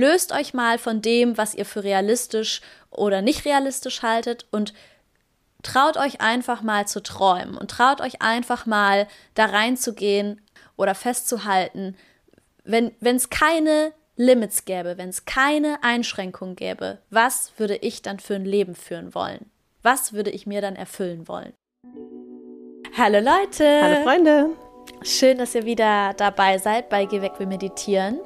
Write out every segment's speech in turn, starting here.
Löst euch mal von dem, was ihr für realistisch oder nicht realistisch haltet und traut euch einfach mal zu träumen und traut euch einfach mal da reinzugehen oder festzuhalten, wenn es keine Limits gäbe, wenn es keine Einschränkungen gäbe, was würde ich dann für ein Leben führen wollen? Was würde ich mir dann erfüllen wollen? Hallo Leute! Hallo Freunde! Schön, dass ihr wieder dabei seid bei Geh weg, wir meditieren.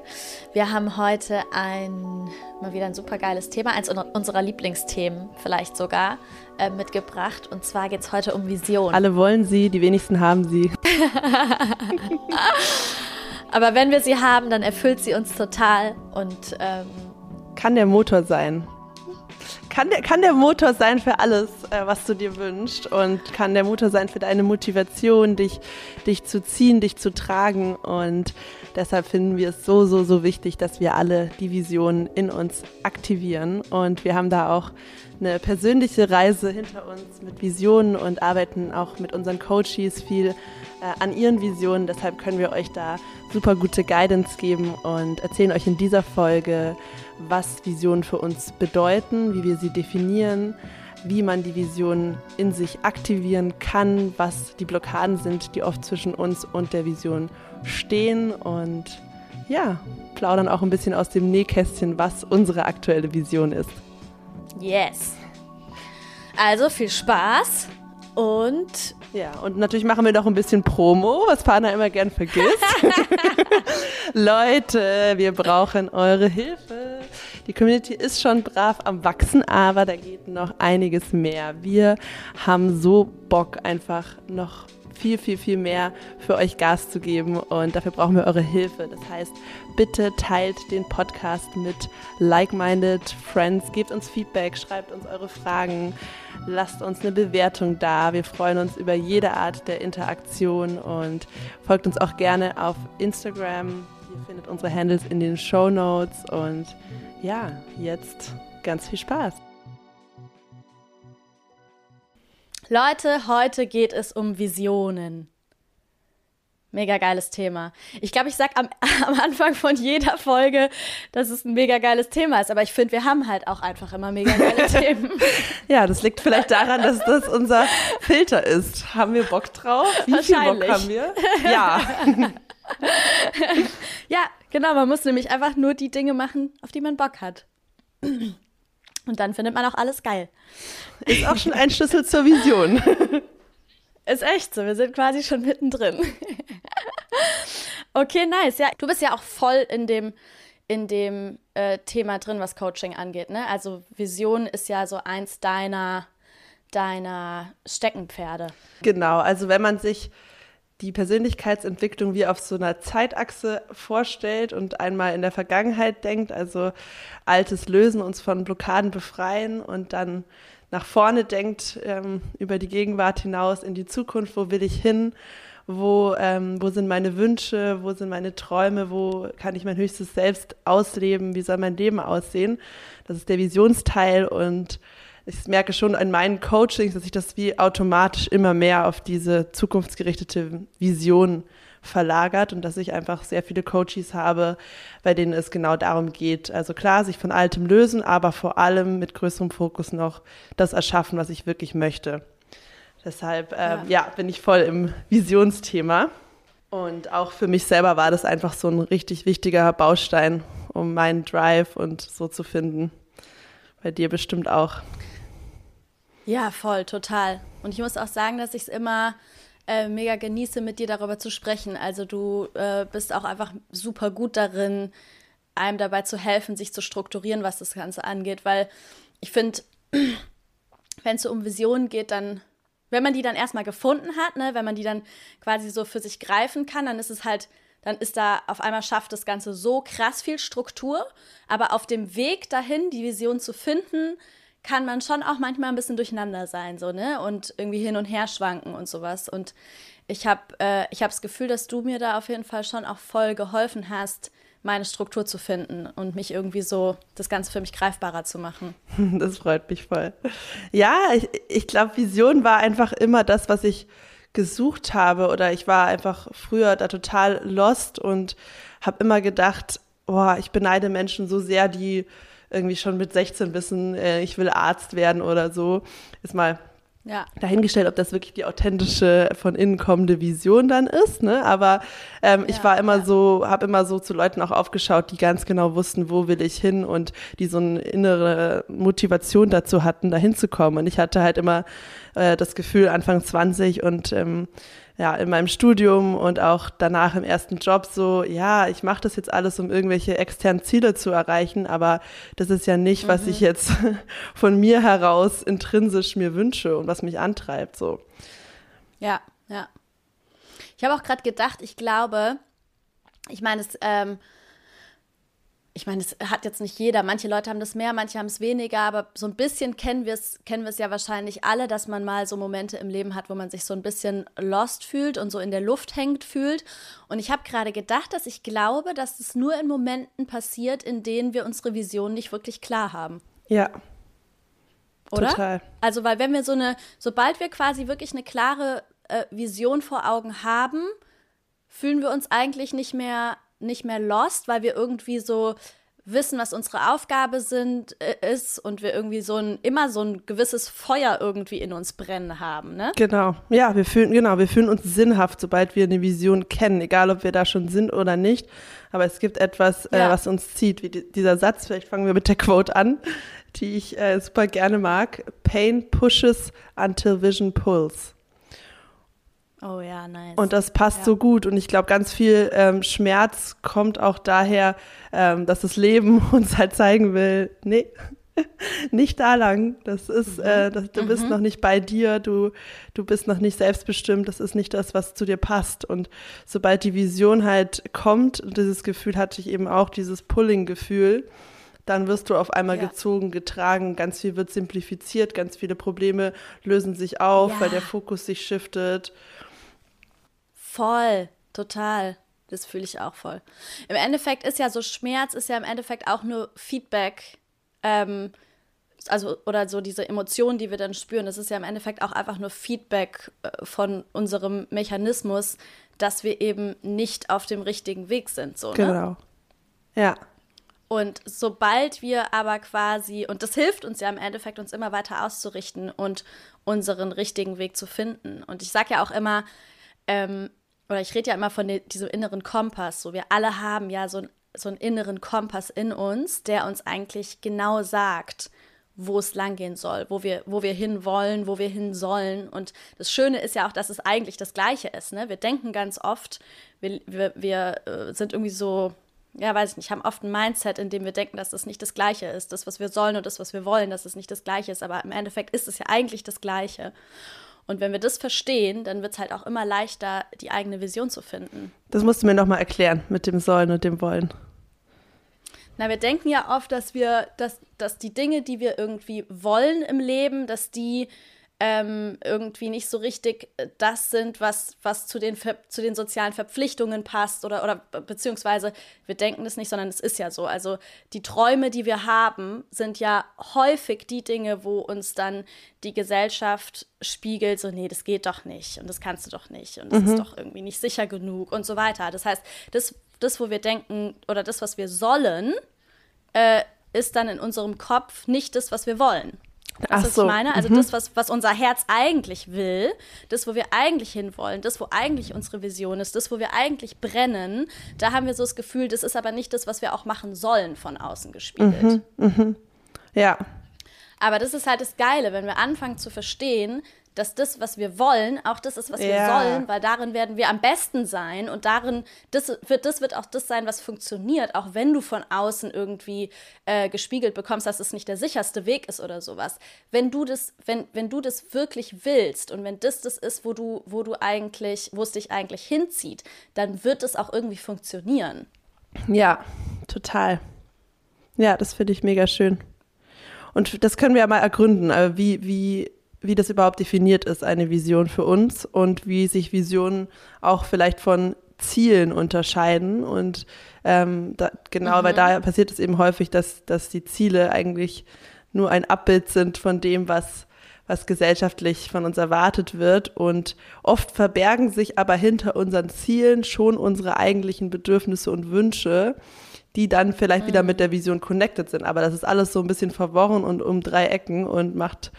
Wir haben heute ein, mal wieder ein super geiles Thema, eins unserer Lieblingsthemen vielleicht sogar, äh, mitgebracht. Und zwar geht es heute um Vision. Alle wollen sie, die wenigsten haben sie. Aber wenn wir sie haben, dann erfüllt sie uns total und ähm, kann der Motor sein. Kann der, kann der Motor sein für alles, äh, was du dir wünschst und kann der Motor sein für deine Motivation, dich, dich zu ziehen, dich zu tragen. Und deshalb finden wir es so, so, so wichtig, dass wir alle die Visionen in uns aktivieren. Und wir haben da auch eine persönliche Reise hinter uns mit Visionen und arbeiten auch mit unseren Coaches viel äh, an ihren Visionen. Deshalb können wir euch da super gute Guidance geben und erzählen euch in dieser Folge, was Visionen für uns bedeuten, wie wir sie definieren, wie man die Vision in sich aktivieren kann, was die Blockaden sind, die oft zwischen uns und der Vision stehen und ja, plaudern auch ein bisschen aus dem Nähkästchen, was unsere aktuelle Vision ist. Yes. Also viel Spaß und. Ja, und natürlich machen wir noch ein bisschen Promo, was Pana immer gern vergisst. Leute, wir brauchen eure Hilfe. Die Community ist schon brav am Wachsen, aber da geht noch einiges mehr. Wir haben so Bock, einfach noch viel, viel, viel mehr für euch Gas zu geben und dafür brauchen wir eure Hilfe. Das heißt, bitte teilt den Podcast mit like-minded Friends, gebt uns Feedback, schreibt uns eure Fragen, lasst uns eine Bewertung da. Wir freuen uns über jede Art der Interaktion und folgt uns auch gerne auf Instagram. Ihr findet unsere Handles in den Show Notes und ja, jetzt ganz viel Spaß. Leute, heute geht es um Visionen. Mega geiles Thema. Ich glaube, ich sage am, am, Anfang von jeder Folge, dass es ein mega geiles Thema ist. Aber ich finde, wir haben halt auch einfach immer mega geile Themen. Ja, das liegt vielleicht daran, dass das unser Filter ist. Haben wir Bock drauf? Wie viel Bock haben wir? Ja. ja, genau. Man muss nämlich einfach nur die Dinge machen, auf die man Bock hat. Und dann findet man auch alles geil. Ist auch schon ein Schlüssel zur Vision. Ist echt so, wir sind quasi schon mittendrin. okay, nice. Ja, du bist ja auch voll in dem, in dem äh, Thema drin, was Coaching angeht. Ne? Also Vision ist ja so eins deiner, deiner Steckenpferde. Genau, also wenn man sich die Persönlichkeitsentwicklung wie auf so einer Zeitachse vorstellt und einmal in der Vergangenheit denkt, also altes Lösen, uns von Blockaden befreien und dann nach vorne denkt, ähm, über die Gegenwart hinaus in die Zukunft, wo will ich hin, wo, ähm, wo sind meine Wünsche, wo sind meine Träume, wo kann ich mein höchstes Selbst ausleben, wie soll mein Leben aussehen. Das ist der Visionsteil und ich merke schon in meinen Coachings, dass sich das wie automatisch immer mehr auf diese zukunftsgerichtete Vision verlagert und dass ich einfach sehr viele Coaches habe, bei denen es genau darum geht. Also klar, sich von Altem lösen, aber vor allem mit größerem Fokus noch das erschaffen, was ich wirklich möchte. Deshalb ähm, ja. ja, bin ich voll im Visionsthema. Und auch für mich selber war das einfach so ein richtig wichtiger Baustein, um meinen Drive und so zu finden. Bei dir bestimmt auch. Ja, voll, total. Und ich muss auch sagen, dass ich es immer äh, mega genieße, mit dir darüber zu sprechen. Also du äh, bist auch einfach super gut darin, einem dabei zu helfen, sich zu strukturieren, was das Ganze angeht. Weil ich finde, wenn es so um Visionen geht, dann, wenn man die dann erstmal gefunden hat, ne, wenn man die dann quasi so für sich greifen kann, dann ist es halt dann ist da auf einmal schafft das Ganze so krass viel Struktur. Aber auf dem Weg dahin, die Vision zu finden, kann man schon auch manchmal ein bisschen durcheinander sein, so, ne? Und irgendwie hin und her schwanken und sowas. Und ich habe äh, ich hab das Gefühl, dass du mir da auf jeden Fall schon auch voll geholfen hast, meine Struktur zu finden und mich irgendwie so das Ganze für mich greifbarer zu machen. Das freut mich voll. Ja, ich, ich glaube, Vision war einfach immer das, was ich gesucht habe oder ich war einfach früher da total lost und habe immer gedacht, boah, ich beneide Menschen so sehr, die irgendwie schon mit 16 wissen, äh, ich will Arzt werden oder so. Ist mal ja. dahingestellt, ob das wirklich die authentische, von innen kommende Vision dann ist. Ne? Aber ähm, ja, ich war immer ja. so, habe immer so zu Leuten auch aufgeschaut, die ganz genau wussten, wo will ich hin und die so eine innere Motivation dazu hatten, da hinzukommen. Und ich hatte halt immer äh, das Gefühl, Anfang 20 und ähm, ja, in meinem Studium und auch danach im ersten Job so, ja, ich mache das jetzt alles, um irgendwelche externen Ziele zu erreichen, aber das ist ja nicht, mhm. was ich jetzt von mir heraus intrinsisch mir wünsche und was mich antreibt, so. Ja, ja. Ich habe auch gerade gedacht, ich glaube, ich meine, es ähm, ich meine, es hat jetzt nicht jeder. Manche Leute haben das mehr, manche haben es weniger, aber so ein bisschen kennen wir es kennen wir es ja wahrscheinlich alle, dass man mal so Momente im Leben hat, wo man sich so ein bisschen lost fühlt und so in der Luft hängt fühlt. Und ich habe gerade gedacht, dass ich glaube, dass es nur in Momenten passiert, in denen wir unsere Vision nicht wirklich klar haben. Ja. Oder? Total. Also, weil wenn wir so eine, sobald wir quasi wirklich eine klare äh, Vision vor Augen haben, fühlen wir uns eigentlich nicht mehr nicht mehr lost, weil wir irgendwie so wissen, was unsere Aufgabe sind, äh, ist und wir irgendwie so ein, immer so ein gewisses Feuer irgendwie in uns brennen haben, ne? Genau. Ja, wir fühlen, genau, wir fühlen uns sinnhaft, sobald wir eine Vision kennen, egal ob wir da schon sind oder nicht. Aber es gibt etwas, äh, ja. äh, was uns zieht, wie die, dieser Satz, vielleicht fangen wir mit der Quote an, die ich äh, super gerne mag. Pain pushes until vision pulls. Oh ja, nice. Und das passt ja. so gut. Und ich glaube, ganz viel ähm, Schmerz kommt auch daher, ähm, dass das Leben uns halt zeigen will, nee, nicht da lang. Das ist, mhm. äh, das, du mhm. bist noch nicht bei dir, du, du bist noch nicht selbstbestimmt, das ist nicht das, was zu dir passt. Und sobald die Vision halt kommt, und dieses Gefühl hatte ich eben auch, dieses Pulling-Gefühl, dann wirst du auf einmal ja. gezogen, getragen, ganz viel wird simplifiziert, ganz viele Probleme lösen sich auf, ja. weil der Fokus sich shiftet. Voll, total. Das fühle ich auch voll. Im Endeffekt ist ja so Schmerz, ist ja im Endeffekt auch nur Feedback. Ähm, also, oder so diese Emotionen, die wir dann spüren, das ist ja im Endeffekt auch einfach nur Feedback äh, von unserem Mechanismus, dass wir eben nicht auf dem richtigen Weg sind. So, ne? Genau. Ja. Und sobald wir aber quasi, und das hilft uns ja im Endeffekt, uns immer weiter auszurichten und unseren richtigen Weg zu finden. Und ich sage ja auch immer, ähm, oder ich rede ja immer von diesem inneren Kompass. So, wir alle haben ja so, so einen inneren Kompass in uns, der uns eigentlich genau sagt, wo es langgehen soll, wo wir, wo wir hin wollen, wo wir hin sollen. Und das Schöne ist ja auch, dass es eigentlich das Gleiche ist. Ne? Wir denken ganz oft, wir, wir, wir äh, sind irgendwie so, ja, weiß ich nicht, haben oft ein Mindset, in dem wir denken, dass das nicht das Gleiche ist. Das, was wir sollen und das, was wir wollen, dass es nicht das Gleiche ist. Aber im Endeffekt ist es ja eigentlich das Gleiche. Und wenn wir das verstehen, dann wird es halt auch immer leichter, die eigene Vision zu finden. Das musst du mir nochmal erklären mit dem Sollen und dem Wollen. Na, wir denken ja oft, dass wir, dass, dass die Dinge, die wir irgendwie wollen im Leben, dass die ähm, irgendwie nicht so richtig äh, das sind, was, was zu, den, zu den sozialen Verpflichtungen passt oder, oder beziehungsweise wir denken das nicht, sondern es ist ja so. Also die Träume, die wir haben, sind ja häufig die Dinge, wo uns dann die Gesellschaft spiegelt, so nee, das geht doch nicht und das kannst du doch nicht und das mhm. ist doch irgendwie nicht sicher genug und so weiter. Das heißt, das, das wo wir denken oder das, was wir sollen, äh, ist dann in unserem Kopf nicht das, was wir wollen. Weißt was so. ich meine? Also mhm. das, was, was unser Herz eigentlich will, das, wo wir eigentlich hinwollen, das, wo eigentlich unsere Vision ist, das, wo wir eigentlich brennen, da haben wir so das Gefühl, das ist aber nicht das, was wir auch machen sollen, von außen gespiegelt. Mhm. Mhm. Ja. Aber das ist halt das Geile, wenn wir anfangen zu verstehen, dass das, was wir wollen, auch das ist, was ja. wir sollen, weil darin werden wir am besten sein und darin, das wird, das wird auch das sein, was funktioniert, auch wenn du von außen irgendwie äh, gespiegelt bekommst, dass es nicht der sicherste Weg ist oder sowas. Wenn du das, wenn, wenn du das wirklich willst und wenn das das ist, wo du, wo du eigentlich, wo es dich eigentlich hinzieht, dann wird es auch irgendwie funktionieren. Ja, total. Ja, das finde ich mega schön. Und das können wir ja mal ergründen, wie, wie wie das überhaupt definiert ist, eine Vision für uns und wie sich Visionen auch vielleicht von Zielen unterscheiden. Und ähm, da, genau, mhm. weil da passiert es eben häufig, dass, dass die Ziele eigentlich nur ein Abbild sind von dem, was, was gesellschaftlich von uns erwartet wird. Und oft verbergen sich aber hinter unseren Zielen schon unsere eigentlichen Bedürfnisse und Wünsche, die dann vielleicht mhm. wieder mit der Vision connected sind. Aber das ist alles so ein bisschen verworren und um drei Ecken und macht,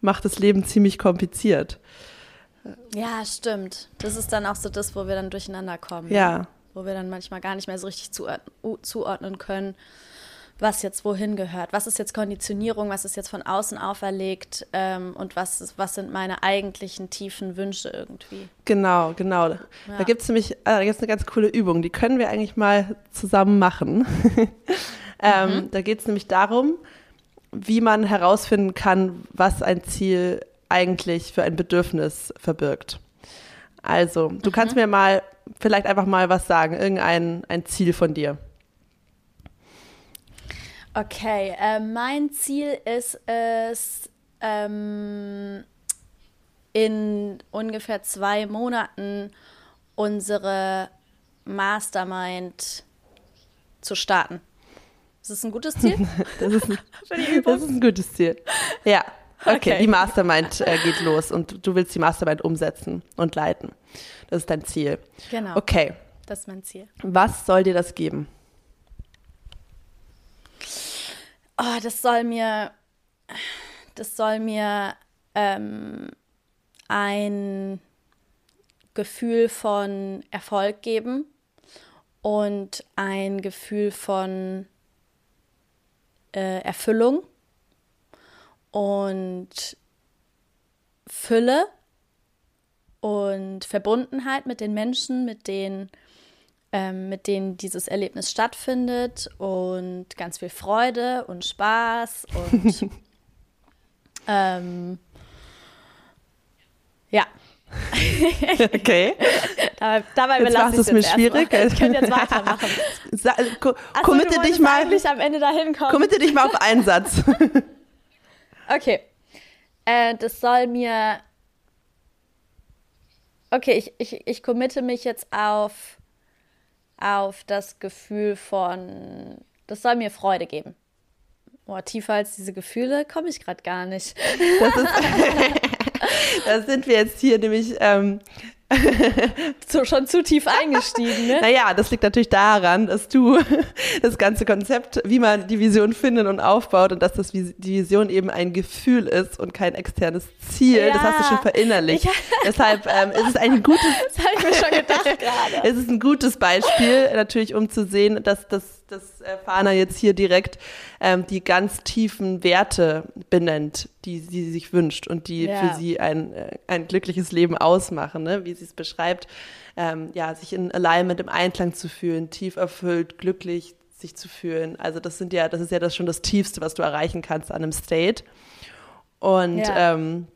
macht das Leben ziemlich kompliziert. Ja, stimmt. Das ist dann auch so das, wo wir dann durcheinander kommen. Ja. Ne? Wo wir dann manchmal gar nicht mehr so richtig zuordnen können was jetzt wohin gehört. Was ist jetzt Konditionierung, was ist jetzt von außen auferlegt ähm, und was, ist, was sind meine eigentlichen tiefen Wünsche irgendwie. Genau, genau. Ja. Da gibt es nämlich äh, eine ganz coole Übung, die können wir eigentlich mal zusammen machen. ähm, mhm. Da geht es nämlich darum, wie man herausfinden kann, was ein Ziel eigentlich für ein Bedürfnis verbirgt. Also, du mhm. kannst mir mal vielleicht einfach mal was sagen, irgendein ein Ziel von dir. Okay, äh, mein Ziel ist es, ähm, in ungefähr zwei Monaten unsere Mastermind zu starten. Ist das ein gutes Ziel? das, ist ein, das ist ein gutes Ziel. Ja, okay, okay. die Mastermind äh, geht los und du willst die Mastermind umsetzen und leiten. Das ist dein Ziel. Genau. Okay. Das ist mein Ziel. Was soll dir das geben? oh, das soll mir, das soll mir ähm, ein Gefühl von Erfolg geben und ein Gefühl von äh, Erfüllung und Fülle und Verbundenheit mit den Menschen, mit denen ähm, mit denen dieses Erlebnis stattfindet und ganz viel Freude und Spaß und ähm, ja. okay. dabei dabei jetzt machst du es mir schwierig. Mal. Ich könnte jetzt weitermachen. Sa Achso, committe dich mal. am Ende dahin kommen. Committe dich mal auf einen Satz. okay. Äh, das soll mir. Okay, ich, ich, ich committe mich jetzt auf auf das Gefühl von, das soll mir Freude geben. Boah, tiefer als diese Gefühle komme ich gerade gar nicht. Das ist, da sind wir jetzt hier nämlich ähm, so, schon zu tief eingestiegen, ne? Naja, das liegt natürlich daran, dass du das ganze Konzept, wie man die Vision findet und aufbaut und dass das die Vision eben ein Gefühl ist und kein externes Ziel, ja, das hast du schon verinnerlicht. Ich, Deshalb ähm, ist es ein gutes. Das habe ich mir schon gedacht gerade. Es ist ein gutes Beispiel, natürlich, um zu sehen, dass das dass äh, Fana jetzt hier direkt ähm, die ganz tiefen Werte benennt, die sie sich wünscht und die ja. für sie ein, äh, ein glückliches Leben ausmachen, ne? wie sie es beschreibt. Ähm, ja, sich in Alignment, im Einklang zu fühlen, tief erfüllt, glücklich sich zu fühlen. Also das sind ja, das ist ja das schon das Tiefste, was du erreichen kannst an einem State. Und ja. ähm,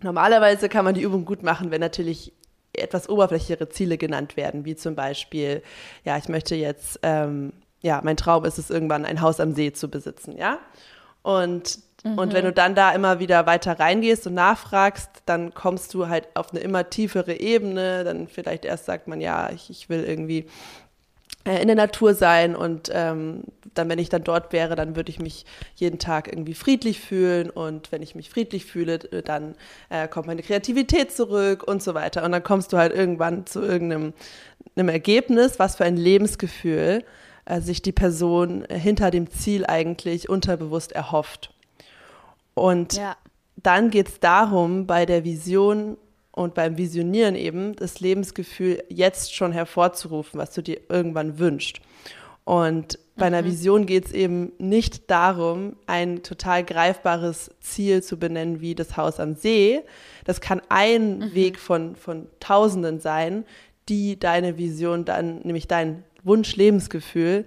normalerweise kann man die Übung gut machen, wenn natürlich etwas oberflächlichere Ziele genannt werden, wie zum Beispiel, ja, ich möchte jetzt ähm, ja, mein Traum ist es, irgendwann ein Haus am See zu besitzen, ja. Und, mhm. und wenn du dann da immer wieder weiter reingehst und nachfragst, dann kommst du halt auf eine immer tiefere Ebene. Dann vielleicht erst sagt man, ja, ich, ich will irgendwie äh, in der Natur sein und ähm, dann, wenn ich dann dort wäre, dann würde ich mich jeden Tag irgendwie friedlich fühlen und wenn ich mich friedlich fühle, dann äh, kommt meine Kreativität zurück und so weiter. Und dann kommst du halt irgendwann zu irgendeinem einem Ergebnis, was für ein Lebensgefühl äh, sich die Person hinter dem Ziel eigentlich unterbewusst erhofft. Und ja. dann geht es darum, bei der Vision und beim Visionieren eben das Lebensgefühl jetzt schon hervorzurufen, was du dir irgendwann wünschst. Und bei einer mhm. Vision geht es eben nicht darum, ein total greifbares Ziel zu benennen wie das Haus am See. Das kann ein mhm. Weg von, von Tausenden sein, die deine Vision dann, nämlich dein Wunsch-Lebensgefühl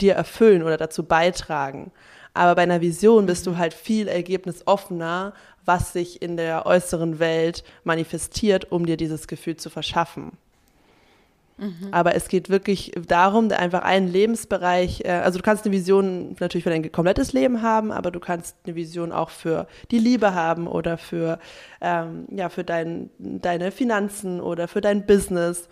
dir erfüllen oder dazu beitragen. Aber bei einer Vision bist du halt viel ergebnisoffener, was sich in der äußeren Welt manifestiert, um dir dieses Gefühl zu verschaffen. Mhm. Aber es geht wirklich darum, einfach einen Lebensbereich, äh, also du kannst eine Vision natürlich für dein komplettes Leben haben, aber du kannst eine Vision auch für die Liebe haben oder für, ähm, ja, für dein, deine Finanzen oder für dein Business.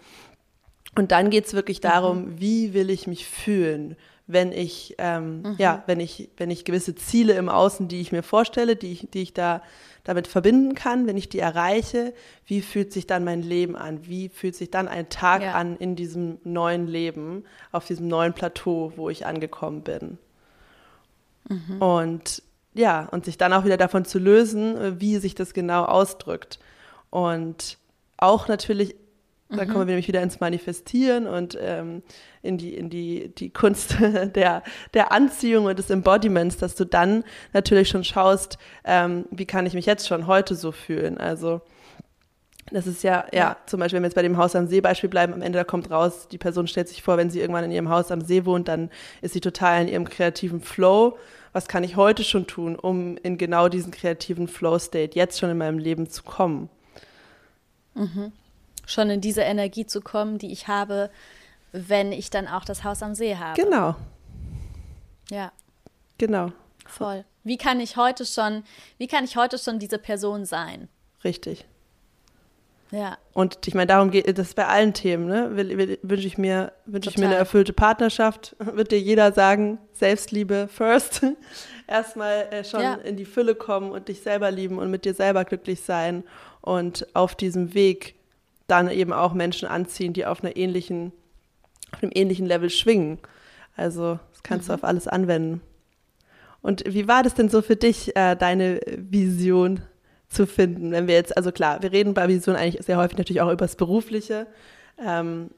Und dann geht es wirklich darum, mhm. wie will ich mich fühlen? wenn ich, ähm, mhm. ja, wenn ich, wenn ich gewisse Ziele im Außen, die ich mir vorstelle, die ich, die ich da damit verbinden kann, wenn ich die erreiche, wie fühlt sich dann mein Leben an? Wie fühlt sich dann ein Tag ja. an in diesem neuen Leben, auf diesem neuen Plateau, wo ich angekommen bin? Mhm. Und ja, und sich dann auch wieder davon zu lösen, wie sich das genau ausdrückt. Und auch natürlich da kommen wir nämlich wieder ins Manifestieren und ähm, in die, in die, die Kunst der, der Anziehung und des Embodiments, dass du dann natürlich schon schaust, ähm, wie kann ich mich jetzt schon heute so fühlen. Also das ist ja, ja, zum Beispiel, wenn wir jetzt bei dem Haus am See Beispiel bleiben, am Ende da kommt raus, die Person stellt sich vor, wenn sie irgendwann in ihrem Haus am See wohnt, dann ist sie total in ihrem kreativen Flow. Was kann ich heute schon tun, um in genau diesen kreativen Flow-State jetzt schon in meinem Leben zu kommen? Mhm schon in diese Energie zu kommen, die ich habe, wenn ich dann auch das Haus am See habe. Genau. Ja. Genau. Voll. Wie kann ich heute schon, wie kann ich heute schon diese Person sein? Richtig. Ja. Und ich meine, darum geht es bei allen Themen, ne? Wünsche ich mir, wünsche ich mir eine erfüllte Partnerschaft, wird dir jeder sagen, Selbstliebe first. Erstmal äh, schon ja. in die Fülle kommen und dich selber lieben und mit dir selber glücklich sein und auf diesem Weg dann eben auch Menschen anziehen, die auf einer ähnlichen, auf einem ähnlichen Level schwingen. Also das kannst mhm. du auf alles anwenden. Und wie war das denn so für dich, äh, deine Vision zu finden? Wenn wir jetzt, also klar, wir reden bei Vision eigentlich sehr häufig natürlich auch über das Berufliche. Ähm,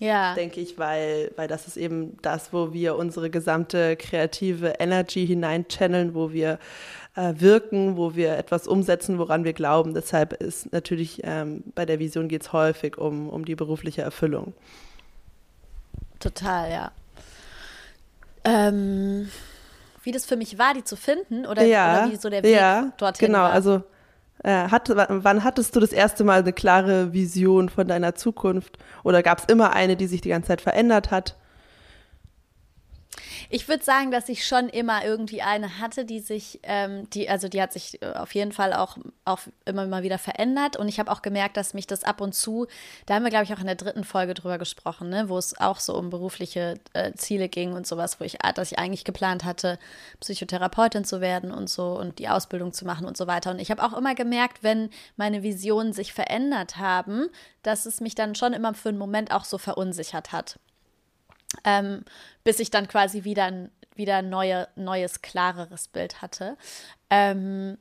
ja. Denke ich, weil, weil das ist eben das, wo wir unsere gesamte kreative Energy hineinchanneln, wo wir äh, wirken, wo wir etwas umsetzen, woran wir glauben. Deshalb ist natürlich ähm, bei der Vision geht es häufig um, um die berufliche Erfüllung. Total, ja. Ähm, wie das für mich war, die zu finden oder, ja, oder wie so der Weg ja, dorthin genau, war. also äh, hat, wann hattest du das erste Mal eine klare Vision von deiner Zukunft? Oder gab es immer eine, die sich die ganze Zeit verändert hat? Ich würde sagen, dass ich schon immer irgendwie eine hatte, die sich, ähm, die, also die hat sich äh, auf jeden Fall auch, auch immer mal wieder verändert. Und ich habe auch gemerkt, dass mich das ab und zu, da haben wir, glaube ich, auch in der dritten Folge drüber gesprochen, ne, wo es auch so um berufliche äh, Ziele ging und sowas, wo ich, ah, dass ich eigentlich geplant hatte, Psychotherapeutin zu werden und so und die Ausbildung zu machen und so weiter. Und ich habe auch immer gemerkt, wenn meine Visionen sich verändert haben, dass es mich dann schon immer für einen Moment auch so verunsichert hat ähm, bis ich dann quasi wieder ein wieder neue, neues, klareres Bild hatte. Ähm,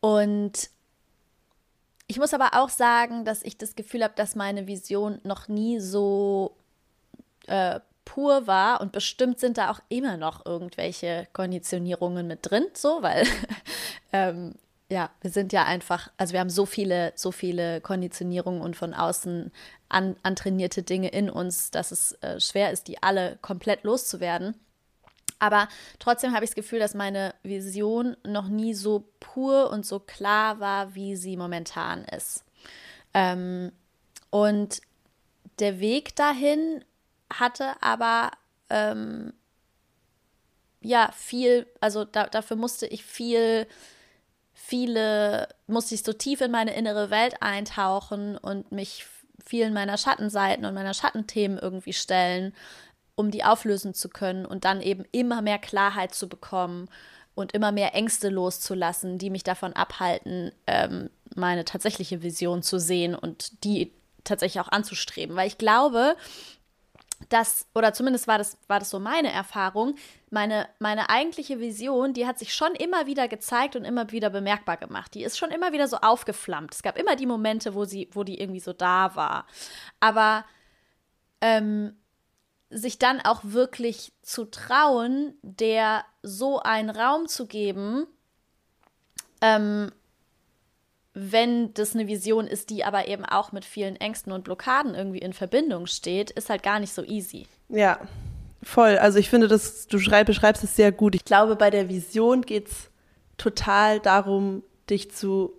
und ich muss aber auch sagen, dass ich das Gefühl habe, dass meine Vision noch nie so äh, pur war und bestimmt sind da auch immer noch irgendwelche Konditionierungen mit drin, so, weil ähm, ja, wir sind ja einfach, also wir haben so viele, so viele Konditionierungen und von außen an, antrainierte Dinge in uns, dass es äh, schwer ist, die alle komplett loszuwerden. Aber trotzdem habe ich das Gefühl, dass meine Vision noch nie so pur und so klar war, wie sie momentan ist. Ähm, und der Weg dahin hatte aber ähm, ja viel, also da, dafür musste ich viel viele, musste ich so tief in meine innere Welt eintauchen und mich vielen meiner Schattenseiten und meiner Schattenthemen irgendwie stellen, um die auflösen zu können und dann eben immer mehr Klarheit zu bekommen und immer mehr Ängste loszulassen, die mich davon abhalten, ähm, meine tatsächliche Vision zu sehen und die tatsächlich auch anzustreben. Weil ich glaube, dass, oder zumindest war das, war das so meine Erfahrung, meine, meine eigentliche Vision, die hat sich schon immer wieder gezeigt und immer wieder bemerkbar gemacht. Die ist schon immer wieder so aufgeflammt. Es gab immer die Momente, wo sie, wo die irgendwie so da war. Aber ähm, sich dann auch wirklich zu trauen, der so einen Raum zu geben, ähm, wenn das eine Vision ist, die aber eben auch mit vielen Ängsten und Blockaden irgendwie in Verbindung steht, ist halt gar nicht so easy. Ja, voll. Also ich finde, dass du schreib, beschreibst es sehr gut. Ich glaube, bei der Vision geht es total darum, dich zu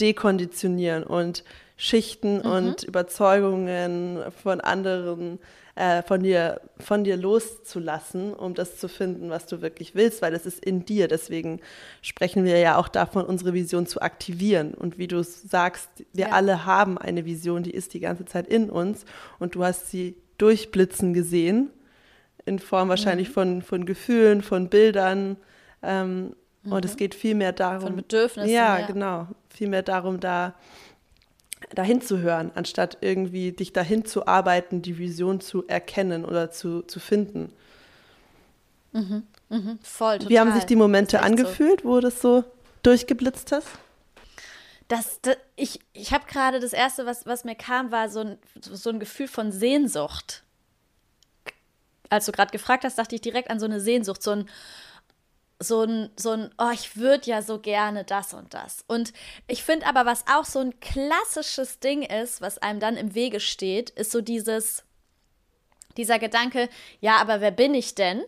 dekonditionieren und Schichten mhm. und Überzeugungen von anderen äh, von, dir, von dir loszulassen, um das zu finden, was du wirklich willst, weil es ist in dir. Deswegen sprechen wir ja auch davon, unsere Vision zu aktivieren. Und wie du sagst, wir ja. alle haben eine Vision, die ist die ganze Zeit in uns und du hast sie durchblitzen gesehen in Form wahrscheinlich mhm. von, von Gefühlen, von Bildern. Ähm, mhm. Und es mhm. geht viel mehr darum. Von Bedürfnissen. Ja, ja, genau. Viel mehr darum, da dahin zu hören, anstatt irgendwie dich dahin zu arbeiten, die Vision zu erkennen oder zu, zu finden. Mhm. Mhm. Voll, total. Wie haben sich die Momente angefühlt, so. wo das so durchgeblitzt hast? Das, das ich ich habe gerade das erste, was, was mir kam, war so ein, so ein Gefühl von Sehnsucht. Als du gerade gefragt hast, dachte ich direkt an so eine Sehnsucht, so ein, so ein, so ein, oh, ich würde ja so gerne das und das. Und ich finde aber, was auch so ein klassisches Ding ist, was einem dann im Wege steht, ist so dieses, dieser Gedanke, ja, aber wer bin ich denn,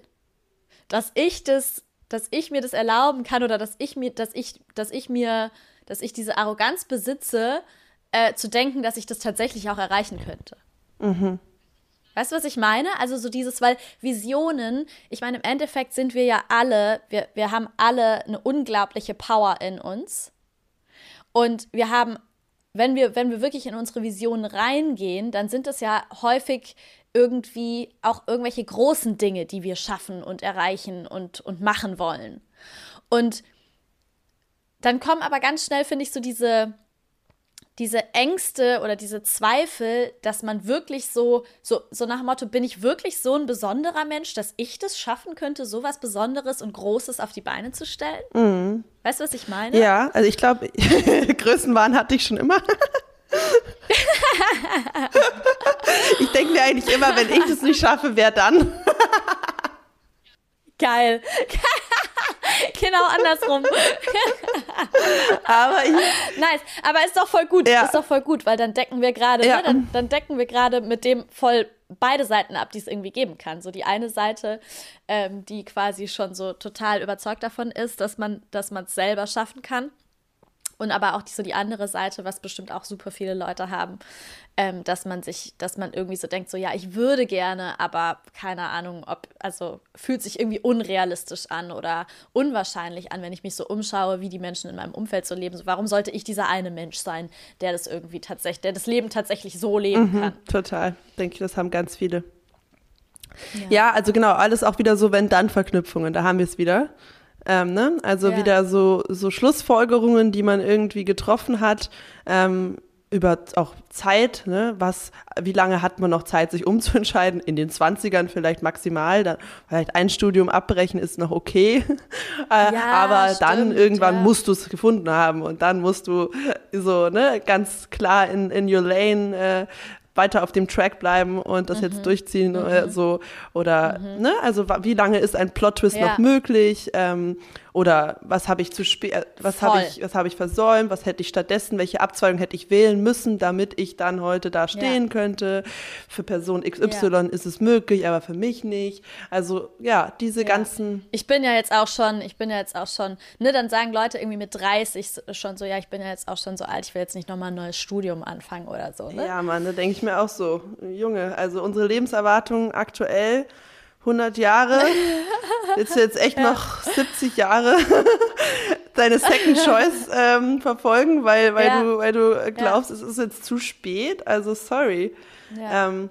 dass ich das, dass ich mir das erlauben kann oder dass ich mir, dass ich, dass ich mir, dass ich diese Arroganz besitze, äh, zu denken, dass ich das tatsächlich auch erreichen könnte. Mhm. Weißt du, was ich meine? Also so dieses, weil Visionen, ich meine, im Endeffekt sind wir ja alle, wir, wir haben alle eine unglaubliche Power in uns. Und wir haben, wenn wir, wenn wir wirklich in unsere Visionen reingehen, dann sind es ja häufig irgendwie auch irgendwelche großen Dinge, die wir schaffen und erreichen und, und machen wollen. Und dann kommen aber ganz schnell, finde ich, so diese, diese Ängste oder diese Zweifel, dass man wirklich so, so, so nach dem Motto, bin ich wirklich so ein besonderer Mensch, dass ich das schaffen könnte, so was Besonderes und Großes auf die Beine zu stellen? Mhm. Weißt du, was ich meine? Ja, also ich glaube, Größenwahn hatte ich schon immer. ich denke mir eigentlich immer, wenn ich das nicht schaffe, wer dann? Geil. genau andersrum. aber nice, aber ist doch voll gut, ja. ist doch voll gut, weil dann decken wir gerade, ja. ne, dann, dann, decken wir gerade mit dem voll beide Seiten ab, die es irgendwie geben kann. So die eine Seite, ähm, die quasi schon so total überzeugt davon ist, dass man, dass man es selber schaffen kann und aber auch die, so die andere Seite, was bestimmt auch super viele Leute haben, ähm, dass man sich, dass man irgendwie so denkt, so ja, ich würde gerne, aber keine Ahnung, ob, also fühlt sich irgendwie unrealistisch an oder unwahrscheinlich an, wenn ich mich so umschaue, wie die Menschen in meinem Umfeld so leben. So, warum sollte ich dieser eine Mensch sein, der das irgendwie tatsächlich, der das Leben tatsächlich so leben mhm, kann? Total, denke ich, das haben ganz viele. Ja. ja, also genau, alles auch wieder so Wenn-Dann-Verknüpfungen, da haben wir es wieder. Ähm, ne? Also ja. wieder so, so Schlussfolgerungen, die man irgendwie getroffen hat. Ähm, über auch Zeit, ne? was, wie lange hat man noch Zeit, sich umzuentscheiden? In den 20ern vielleicht maximal, dann vielleicht ein Studium abbrechen ist noch okay. Äh, ja, aber stimmt, dann irgendwann ja. musst du es gefunden haben und dann musst du so, ne, ganz klar in, in your lane äh, weiter auf dem Track bleiben und das mhm. jetzt durchziehen mhm. oder so. Oder, mhm. ne, also wie lange ist ein Plot-Twist ja. noch möglich? Ähm, oder was habe ich zu spät, äh, was habe ich, was habe ich versäumt, was hätte ich stattdessen, welche Abzweigung hätte ich wählen müssen, damit ich dann heute da stehen ja. könnte. Für Person XY ja. ist es möglich, aber für mich nicht. Also ja, diese ja. ganzen. Ich bin ja jetzt auch schon, ich bin ja jetzt auch schon, ne, dann sagen Leute irgendwie mit 30 schon so, ja, ich bin ja jetzt auch schon so alt, ich will jetzt nicht nochmal ein neues Studium anfangen oder so. Ne? Ja, Mann, da denke ich mir auch so, Junge, also unsere Lebenserwartung aktuell 100 Jahre, willst du jetzt echt ja. noch 70 Jahre deine Second Choice ähm, verfolgen, weil, weil, ja. du, weil du glaubst, ja. es ist jetzt zu spät? Also sorry. Ähm,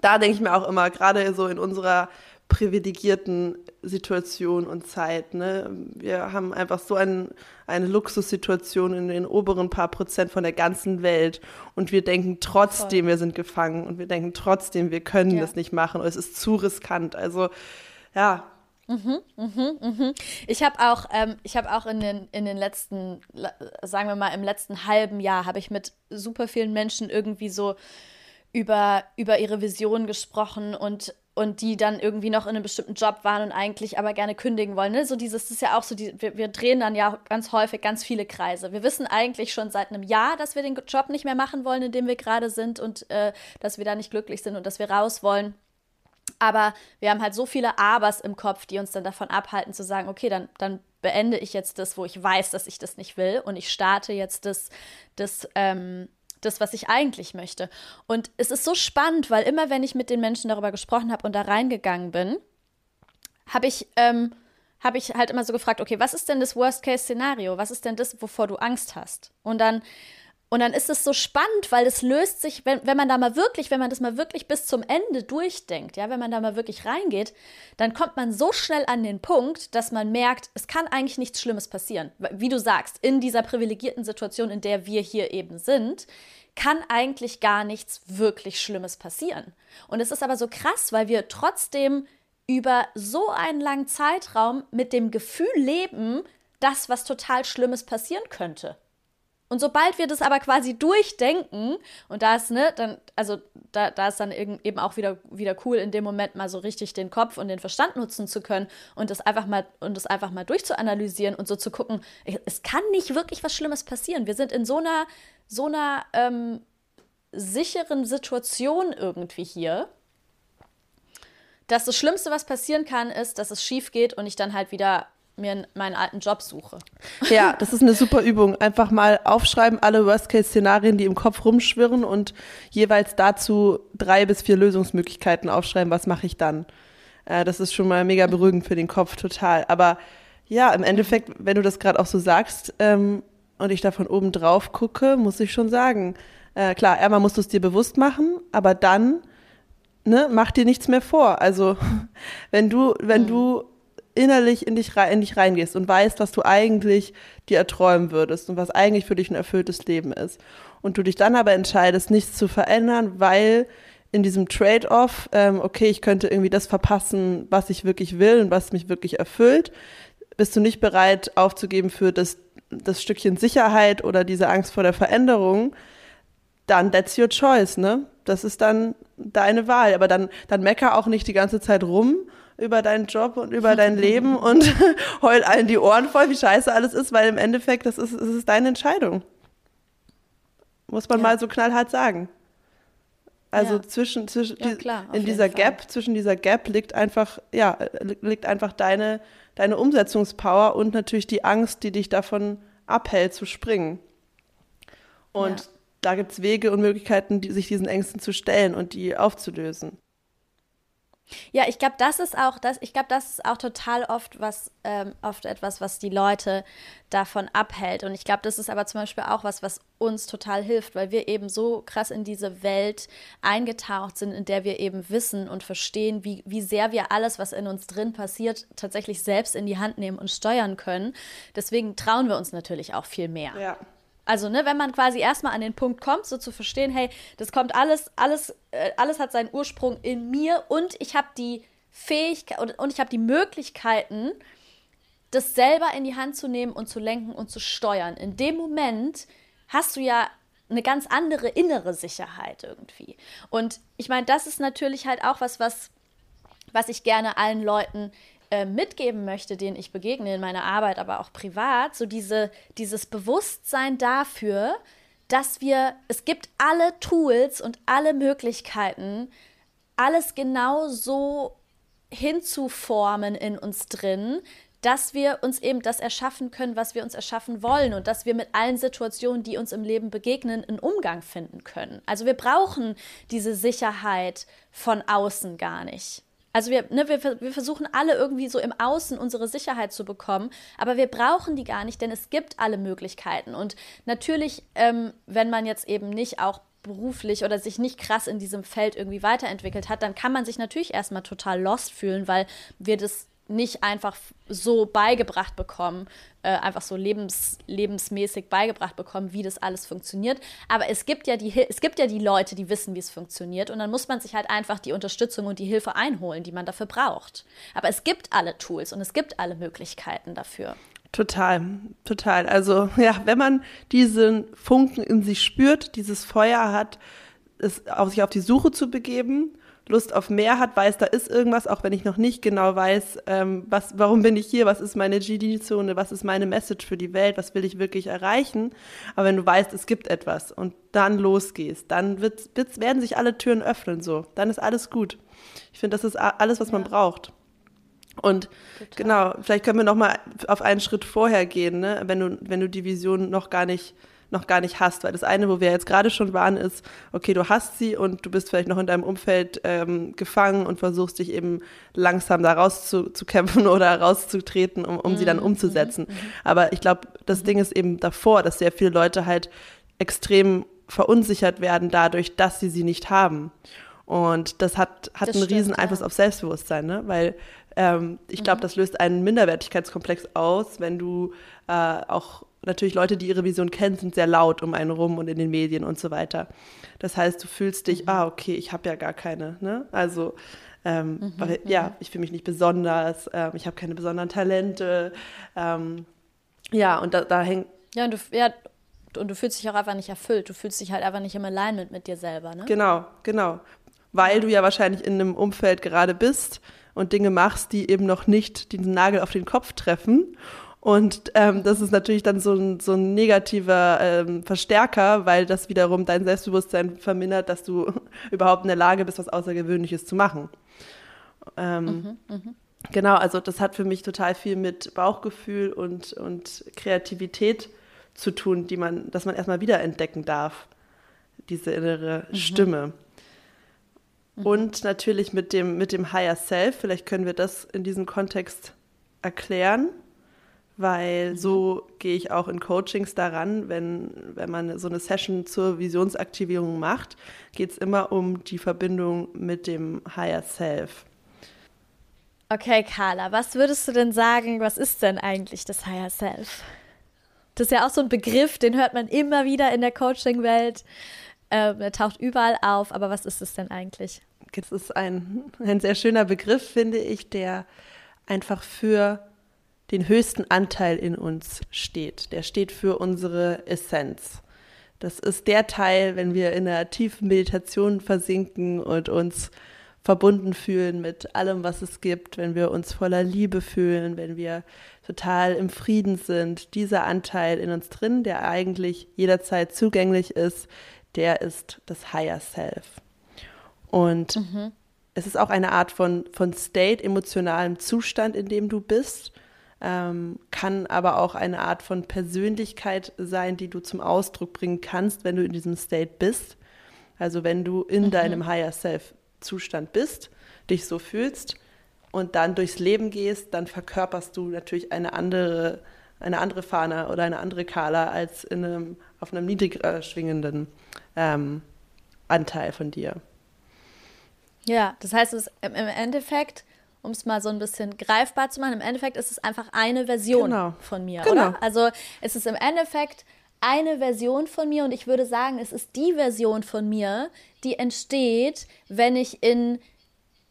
da denke ich mir auch immer, gerade so in unserer privilegierten Situation und Zeit. Ne? Wir haben einfach so ein, eine Luxussituation in den oberen paar Prozent von der ganzen Welt und wir denken trotzdem, Voll. wir sind gefangen und wir denken trotzdem, wir können ja. das nicht machen oder es ist zu riskant. Also ja. Mhm, mhm, mhm. Ich habe auch, ähm, ich habe auch in den, in den letzten, sagen wir mal, im letzten halben Jahr habe ich mit super vielen Menschen irgendwie so über, über ihre Vision gesprochen und und die dann irgendwie noch in einem bestimmten Job waren und eigentlich aber gerne kündigen wollen. Ne? So dieses, ist ja auch so, die, wir, wir drehen dann ja ganz häufig ganz viele Kreise. Wir wissen eigentlich schon seit einem Jahr, dass wir den Job nicht mehr machen wollen, in dem wir gerade sind und äh, dass wir da nicht glücklich sind und dass wir raus wollen. Aber wir haben halt so viele Abers im Kopf, die uns dann davon abhalten zu sagen, okay, dann, dann beende ich jetzt das, wo ich weiß, dass ich das nicht will und ich starte jetzt das, das ähm, das, was ich eigentlich möchte. Und es ist so spannend, weil immer, wenn ich mit den Menschen darüber gesprochen habe und da reingegangen bin, habe ich, ähm, hab ich halt immer so gefragt, okay, was ist denn das Worst-Case-Szenario? Was ist denn das, wovor du Angst hast? Und dann Und dann ist es so spannend, weil es löst sich, wenn, wenn man da mal wirklich, wenn man das mal wirklich bis zum Ende durchdenkt, ja, wenn man da mal wirklich reingeht, dann kommt man so schnell an den Punkt, dass man merkt, es kann eigentlich nichts Schlimmes passieren. Wie du sagst, in dieser privilegierten Situation, in der wir hier eben sind, kann eigentlich gar nichts wirklich Schlimmes passieren. Und es ist aber so krass, weil wir trotzdem über so einen langen Zeitraum mit dem Gefühl leben, dass was total Schlimmes passieren könnte. Und sobald wir das aber quasi durchdenken, und da ist, ne, dann, also da, da ist dann eben auch wieder, wieder cool, in dem Moment mal so richtig den Kopf und den Verstand nutzen zu können und das einfach mal und das einfach mal durchzuanalysieren und so zu gucken, es kann nicht wirklich was Schlimmes passieren. Wir sind in so einer, so einer ähm, sicheren Situation irgendwie hier, dass das Schlimmste, was passieren kann, ist, dass es schief geht und ich dann halt wieder mir meinen alten Job suche. Ja, das ist eine super Übung. Einfach mal aufschreiben, alle Worst-Case-Szenarien, die im Kopf rumschwirren und jeweils dazu drei bis vier Lösungsmöglichkeiten aufschreiben, was mache ich dann. Äh, das ist schon mal mega beruhigend für den Kopf, total. Aber ja, im Endeffekt, wenn du das gerade auch so sagst ähm, und ich da von oben drauf gucke, muss ich schon sagen, äh, klar, einmal musst du es dir bewusst machen, aber dann ne, mach dir nichts mehr vor. Also wenn du, wenn mhm. du innerlich in dich, in dich reingehst und weißt, was du eigentlich dir erträumen würdest und was eigentlich für dich ein erfülltes Leben ist. Und du dich dann aber entscheidest, nichts zu verändern, weil in diesem Trade-off, ähm, okay, ich könnte irgendwie das verpassen, was ich wirklich will und was mich wirklich erfüllt, bist du nicht bereit aufzugeben für das, das Stückchen Sicherheit oder diese Angst vor der Veränderung, dann that's your choice, ne? Das ist dann deine Wahl. Aber dann, dann mecker auch nicht die ganze Zeit rum über deinen Job und über dein Leben und heul allen die Ohren voll, wie scheiße alles ist, weil im Endeffekt, das ist, das ist deine Entscheidung. Muss man ja. mal so knallhart sagen. Also ja. zwischen, zwischen ja, klar, in dieser Gap, Fall. zwischen dieser Gap liegt einfach, ja, liegt einfach deine, deine Umsetzungspower und natürlich die Angst, die dich davon abhält zu springen. Und da gibt es Wege und Möglichkeiten, die, sich diesen Ängsten zu stellen und die aufzulösen. Ja, ich glaube, das ist auch das, ich glaube, das ist auch total oft was, ähm, oft etwas, was die Leute davon abhält. Und ich glaube, das ist aber zum Beispiel auch was, was uns total hilft, weil wir eben so krass in diese Welt eingetaucht sind, in der wir eben wissen und verstehen, wie, wie sehr wir alles, was in uns drin passiert, tatsächlich selbst in die Hand nehmen und steuern können. Deswegen trauen wir uns natürlich auch viel mehr. Ja. Also, ne, wenn man quasi erstmal an den Punkt kommt, so zu verstehen, hey, das kommt alles, alles, äh, alles hat seinen Ursprung in mir und ich habe die Fähigkeit und, und ich habe die Möglichkeiten, das selber in die Hand zu nehmen und zu lenken und zu steuern. In dem Moment hast du ja eine ganz andere innere Sicherheit irgendwie. Und ich meine, das ist natürlich halt auch was, was, was ich gerne allen Leuten äh, mitgeben möchte, denen ich begegne in meiner Arbeit, aber auch privat, so diese, dieses Bewusstsein dafür, dass wir, es gibt alle Tools und alle Möglichkeiten, alles genau so hinzuformen in uns drin, dass wir uns eben das erschaffen können, was wir uns erschaffen wollen und dass wir mit allen Situationen, die uns im Leben begegnen, einen Umgang finden können. Also wir brauchen diese Sicherheit von außen gar nicht. Also wir, ne, wir, wir versuchen alle irgendwie so im Außen unsere Sicherheit zu bekommen, aber wir brauchen die gar nicht, denn es gibt alle Möglichkeiten. Und natürlich, ähm, wenn man jetzt eben nicht auch beruflich oder sich nicht krass in diesem Feld irgendwie weiterentwickelt hat, dann kann man sich natürlich erstmal total lost fühlen, weil wir das nicht einfach so beigebracht bekommen, äh, einfach so lebens, lebensmäßig beigebracht bekommen, wie das alles funktioniert. Aber es gibt ja die es gibt ja die Leute, die wissen, wie es funktioniert, und dann muss man sich halt einfach die Unterstützung und die Hilfe einholen, die man dafür braucht. Aber es gibt alle Tools und es gibt alle Möglichkeiten dafür. Total, total. Also ja, wenn man diesen Funken in sich spürt, dieses Feuer hat, es auf sich auf die Suche zu begeben Lust auf mehr hat, weiß, da ist irgendwas, auch wenn ich noch nicht genau weiß, ähm, was, warum bin ich hier, was ist meine GD-Zone, was ist meine Message für die Welt, was will ich wirklich erreichen. Aber wenn du weißt, es gibt etwas und dann losgehst, dann wird, wird, werden sich alle Türen öffnen so. Dann ist alles gut. Ich finde, das ist alles, was man braucht. Und Total. genau, vielleicht können wir noch mal auf einen Schritt vorher gehen, ne? wenn, du, wenn du die Vision noch gar nicht noch gar nicht hast. Weil das eine, wo wir jetzt gerade schon waren, ist, okay, du hast sie und du bist vielleicht noch in deinem Umfeld ähm, gefangen und versuchst dich eben langsam da rauszukämpfen oder rauszutreten, um, um mhm. sie dann mhm. umzusetzen. Mhm. Aber ich glaube, das mhm. Ding ist eben davor, dass sehr viele Leute halt extrem verunsichert werden dadurch, dass sie sie nicht haben. Und das hat, hat das einen stimmt, riesen Einfluss ja. auf Selbstbewusstsein, ne? weil ähm, ich glaube, mhm. das löst einen Minderwertigkeitskomplex aus, wenn du äh, auch natürlich Leute, die ihre Vision kennen, sind sehr laut um einen rum und in den Medien und so weiter. Das heißt, du fühlst dich, mhm. ah, okay, ich habe ja gar keine. Ne? Also, ähm, mhm, weil, ja, mhm. ich fühle mich nicht besonders, ähm, ich habe keine besonderen Talente. Ähm, ja, und da, da hängt. Ja, und du, ja, und du fühlst dich auch einfach nicht erfüllt. Du fühlst dich halt einfach nicht im Alignment mit dir selber, ne? Genau, genau. Weil du ja wahrscheinlich in einem Umfeld gerade bist und Dinge machst, die eben noch nicht diesen Nagel auf den Kopf treffen. Und ähm, das ist natürlich dann so ein, so ein negativer ähm, Verstärker, weil das wiederum dein Selbstbewusstsein vermindert, dass du überhaupt in der Lage bist, was Außergewöhnliches zu machen. Ähm, mhm, mh. Genau, also das hat für mich total viel mit Bauchgefühl und, und Kreativität zu tun, die man, dass man erstmal wiederentdecken darf, diese innere mhm. Stimme. Mhm. Und natürlich mit dem, mit dem Higher Self, vielleicht können wir das in diesem Kontext erklären, weil mhm. so gehe ich auch in Coachings daran, wenn, wenn man so eine Session zur Visionsaktivierung macht, geht es immer um die Verbindung mit dem Higher Self. Okay, Carla, was würdest du denn sagen, was ist denn eigentlich das Higher Self? Das ist ja auch so ein Begriff, den hört man immer wieder in der Coaching-Welt. Ähm, er taucht überall auf, aber was ist es denn eigentlich? Es ist ein, ein sehr schöner Begriff, finde ich, der einfach für den höchsten Anteil in uns steht. Der steht für unsere Essenz. Das ist der Teil, wenn wir in einer tiefen Meditation versinken und uns verbunden fühlen mit allem, was es gibt, wenn wir uns voller Liebe fühlen, wenn wir total im Frieden sind. Dieser Anteil in uns drin, der eigentlich jederzeit zugänglich ist, der ist das Higher Self. Und mhm. es ist auch eine Art von, von State, emotionalem Zustand, in dem du bist, ähm, kann aber auch eine Art von Persönlichkeit sein, die du zum Ausdruck bringen kannst, wenn du in diesem State bist. Also wenn du in mhm. deinem Higher Self Zustand bist, dich so fühlst und dann durchs Leben gehst, dann verkörperst du natürlich eine andere, eine andere Fahne oder eine andere Kala als in einem, auf einem niedriger schwingenden ähm, Anteil von dir. Ja, das heißt, es im Endeffekt, um es mal so ein bisschen greifbar zu machen, im Endeffekt ist es einfach eine Version genau. von mir, genau. oder? Also es ist im Endeffekt eine Version von mir und ich würde sagen, es ist die Version von mir, die entsteht, wenn ich in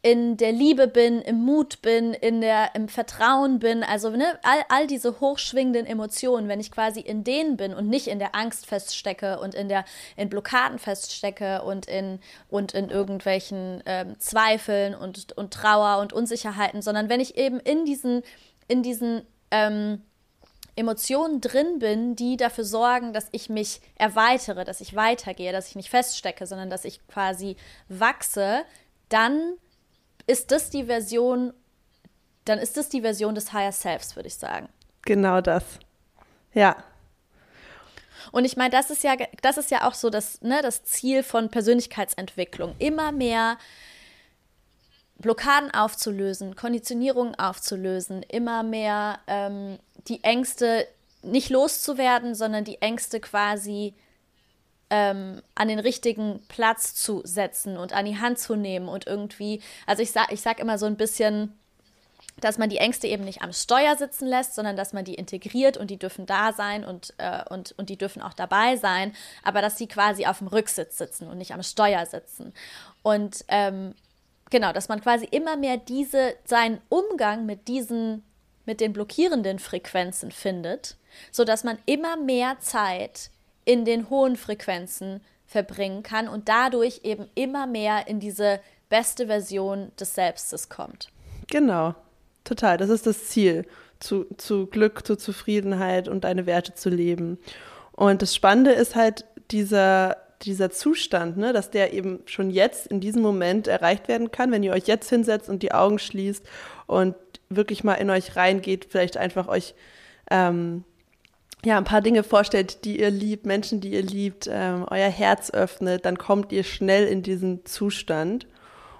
in der Liebe bin, im Mut bin, in der, im Vertrauen bin, also ne, all, all diese hochschwingenden Emotionen, wenn ich quasi in denen bin und nicht in der Angst feststecke und in der in Blockaden feststecke und in und in irgendwelchen ähm, Zweifeln und, und Trauer und Unsicherheiten, sondern wenn ich eben in diesen in diesen ähm, Emotionen drin bin, die dafür sorgen, dass ich mich erweitere, dass ich weitergehe, dass ich nicht feststecke, sondern dass ich quasi wachse, dann ist das die Version, dann ist das die Version des Higher Selves, würde ich sagen. Genau das. Ja. Und ich meine, das ist ja, das ist ja auch so das, ne, das Ziel von Persönlichkeitsentwicklung. Immer mehr Blockaden aufzulösen, Konditionierungen aufzulösen, immer mehr ähm, die Ängste nicht loszuwerden, sondern die Ängste quasi ähm, an den richtigen Platz zu setzen und an die Hand zu nehmen und irgendwie, also ich sag, ich sag immer so ein bisschen, dass man die Ängste eben nicht am Steuer sitzen lässt, sondern dass man die integriert und die dürfen da sein und, äh, und, und die dürfen auch dabei sein, aber dass sie quasi auf dem Rücksitz sitzen und nicht am Steuer sitzen. Und ähm, genau, dass man quasi immer mehr diese, seinen Umgang mit diesen, mit den blockierenden Frequenzen findet, sodass man immer mehr Zeit in den hohen Frequenzen verbringen kann und dadurch eben immer mehr in diese beste Version des Selbstes kommt. Genau, total. Das ist das Ziel, zu, zu Glück, zu Zufriedenheit und deine Werte zu leben. Und das Spannende ist halt dieser, dieser Zustand, ne, dass der eben schon jetzt in diesem Moment erreicht werden kann, wenn ihr euch jetzt hinsetzt und die Augen schließt und wirklich mal in euch reingeht, vielleicht einfach euch ähm, ja, ein paar Dinge vorstellt, die ihr liebt, Menschen, die ihr liebt, ähm, euer Herz öffnet, dann kommt ihr schnell in diesen Zustand.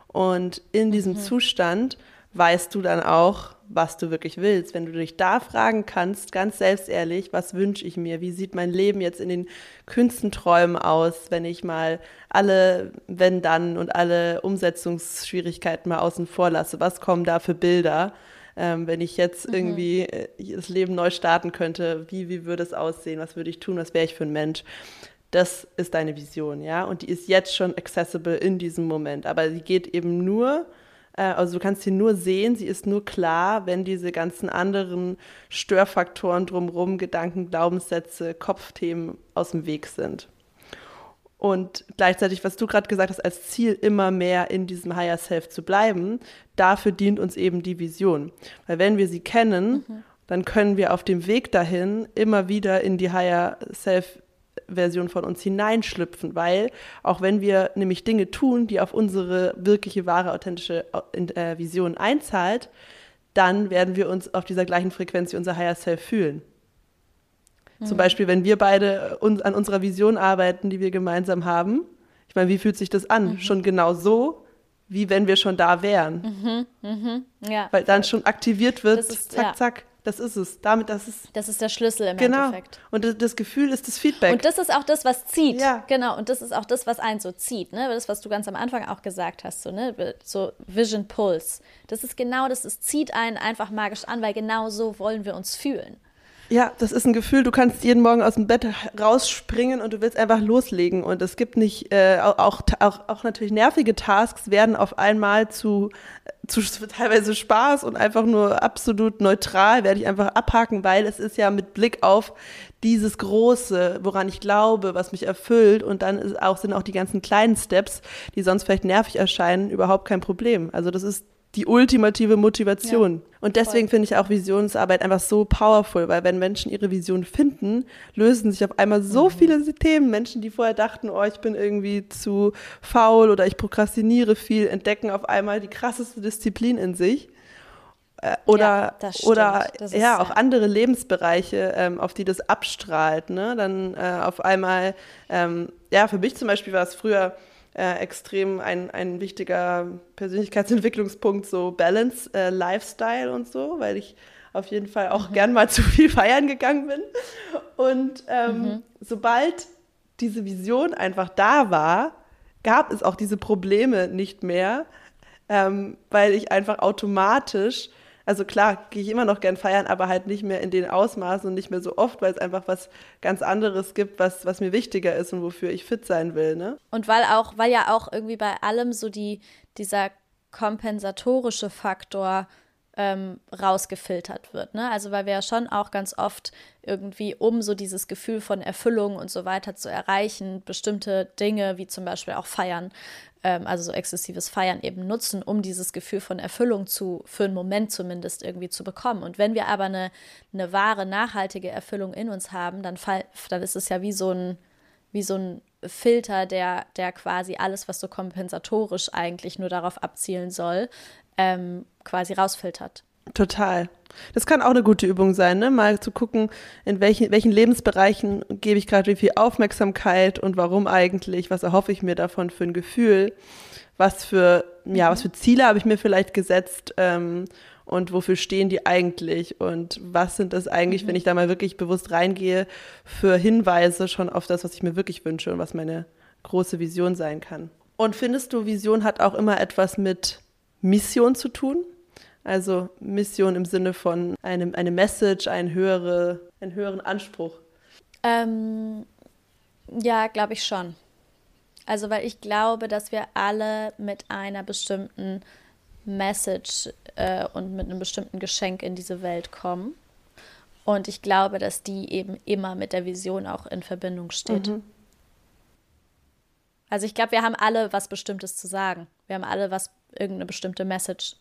Und in diesem mhm. Zustand weißt du dann auch, was du wirklich willst. Wenn du dich da fragen kannst, ganz selbstehrlich, was wünsche ich mir? Wie sieht mein Leben jetzt in den kühnsten Träumen aus, wenn ich mal alle wenn dann und alle Umsetzungsschwierigkeiten mal außen vor lasse? Was kommen da für Bilder? Ähm, wenn ich jetzt mhm. irgendwie äh, das Leben neu starten könnte, wie, wie würde es aussehen? Was würde ich tun? Was wäre ich für ein Mensch? Das ist deine Vision, ja. Und die ist jetzt schon accessible in diesem Moment. Aber sie geht eben nur, äh, also du kannst sie nur sehen, sie ist nur klar, wenn diese ganzen anderen Störfaktoren drumherum, Gedanken, Glaubenssätze, Kopfthemen aus dem Weg sind. Und gleichzeitig, was du gerade gesagt hast, als Ziel immer mehr in diesem Higher Self zu bleiben, dafür dient uns eben die Vision. Weil wenn wir sie kennen, mhm. dann können wir auf dem Weg dahin immer wieder in die Higher Self Version von uns hineinschlüpfen, weil auch wenn wir nämlich Dinge tun, die auf unsere wirkliche, wahre, authentische äh, Vision einzahlt, dann werden wir uns auf dieser gleichen Frequenz wie unser Higher Self fühlen. Mhm. Zum Beispiel, wenn wir beide uns an unserer Vision arbeiten, die wir gemeinsam haben. Ich meine, wie fühlt sich das an? Mhm. Schon genau so, wie wenn wir schon da wären. Mhm. mhm. Ja. Weil dann schon aktiviert wird, ist, zack, ja. zack. Das ist es. Damit, das ist. Das ist der Schlüssel im genau. Endeffekt. Und das, das, Gefühl ist das Feedback. Und das ist auch das, was zieht. Ja. Genau. Und das ist auch das, was einen so zieht. Ne? Das, was du ganz am Anfang auch gesagt hast, so, ne? so Vision Pulse. Das ist genau das, es zieht einen einfach magisch an, weil genau so wollen wir uns fühlen. Ja, das ist ein Gefühl, du kannst jeden Morgen aus dem Bett rausspringen und du willst einfach loslegen. Und es gibt nicht, äh, auch, auch, auch natürlich nervige Tasks werden auf einmal zu, zu teilweise Spaß und einfach nur absolut neutral, werde ich einfach abhaken, weil es ist ja mit Blick auf dieses Große, woran ich glaube, was mich erfüllt. Und dann ist auch, sind auch die ganzen kleinen Steps, die sonst vielleicht nervig erscheinen, überhaupt kein Problem. Also das ist die ultimative Motivation. Ja, und deswegen finde ich auch Visionsarbeit einfach so powerful, weil wenn Menschen ihre Vision finden, lösen sich auf einmal so mhm. viele Themen. Menschen, die vorher dachten, oh, ich bin irgendwie zu faul oder ich prokrastiniere viel, entdecken auf einmal die krasseste Disziplin in sich. Äh, oder ja, oder ja, auch andere Lebensbereiche, ähm, auf die das abstrahlt. Ne? Dann äh, auf einmal, ähm, ja, für mich zum Beispiel war es früher äh, extrem ein, ein wichtiger Persönlichkeitsentwicklungspunkt, so Balance, äh, Lifestyle und so, weil ich auf jeden Fall auch mhm. gern mal zu viel feiern gegangen bin. Und ähm, mhm. sobald diese Vision einfach da war, gab es auch diese Probleme nicht mehr, ähm, weil ich einfach automatisch also klar, gehe ich immer noch gern feiern, aber halt nicht mehr in den Ausmaßen und nicht mehr so oft, weil es einfach was ganz anderes gibt, was, was mir wichtiger ist und wofür ich fit sein will. Ne? Und weil auch, weil ja auch irgendwie bei allem so die, dieser kompensatorische Faktor ähm, rausgefiltert wird. Ne? Also weil wir ja schon auch ganz oft irgendwie, um so dieses Gefühl von Erfüllung und so weiter zu erreichen, bestimmte Dinge wie zum Beispiel auch Feiern ähm, also so exzessives Feiern eben nutzen, um dieses Gefühl von Erfüllung zu, für einen Moment zumindest irgendwie zu bekommen. Und wenn wir aber eine, eine wahre, nachhaltige Erfüllung in uns haben, dann, fall, dann ist es ja wie so ein, wie so ein Filter, der, der quasi alles, was so kompensatorisch eigentlich nur darauf abzielen soll, ähm, quasi rausfiltert. Total. Das kann auch eine gute Übung sein, ne? mal zu gucken, in welchen, welchen Lebensbereichen gebe ich gerade wie viel Aufmerksamkeit und warum eigentlich, was erhoffe ich mir davon für ein Gefühl, was für, ja, was für Ziele habe ich mir vielleicht gesetzt ähm, und wofür stehen die eigentlich und was sind das eigentlich, mhm. wenn ich da mal wirklich bewusst reingehe, für Hinweise schon auf das, was ich mir wirklich wünsche und was meine große Vision sein kann. Und findest du, Vision hat auch immer etwas mit Mission zu tun? Also Mission im Sinne von einem, eine Message, ein höhere, einen höheren Anspruch. Ähm, ja, glaube ich schon. Also, weil ich glaube, dass wir alle mit einer bestimmten Message äh, und mit einem bestimmten Geschenk in diese Welt kommen. Und ich glaube, dass die eben immer mit der Vision auch in Verbindung steht. Mhm. Also ich glaube, wir haben alle was Bestimmtes zu sagen. Wir haben alle was, irgendeine bestimmte Message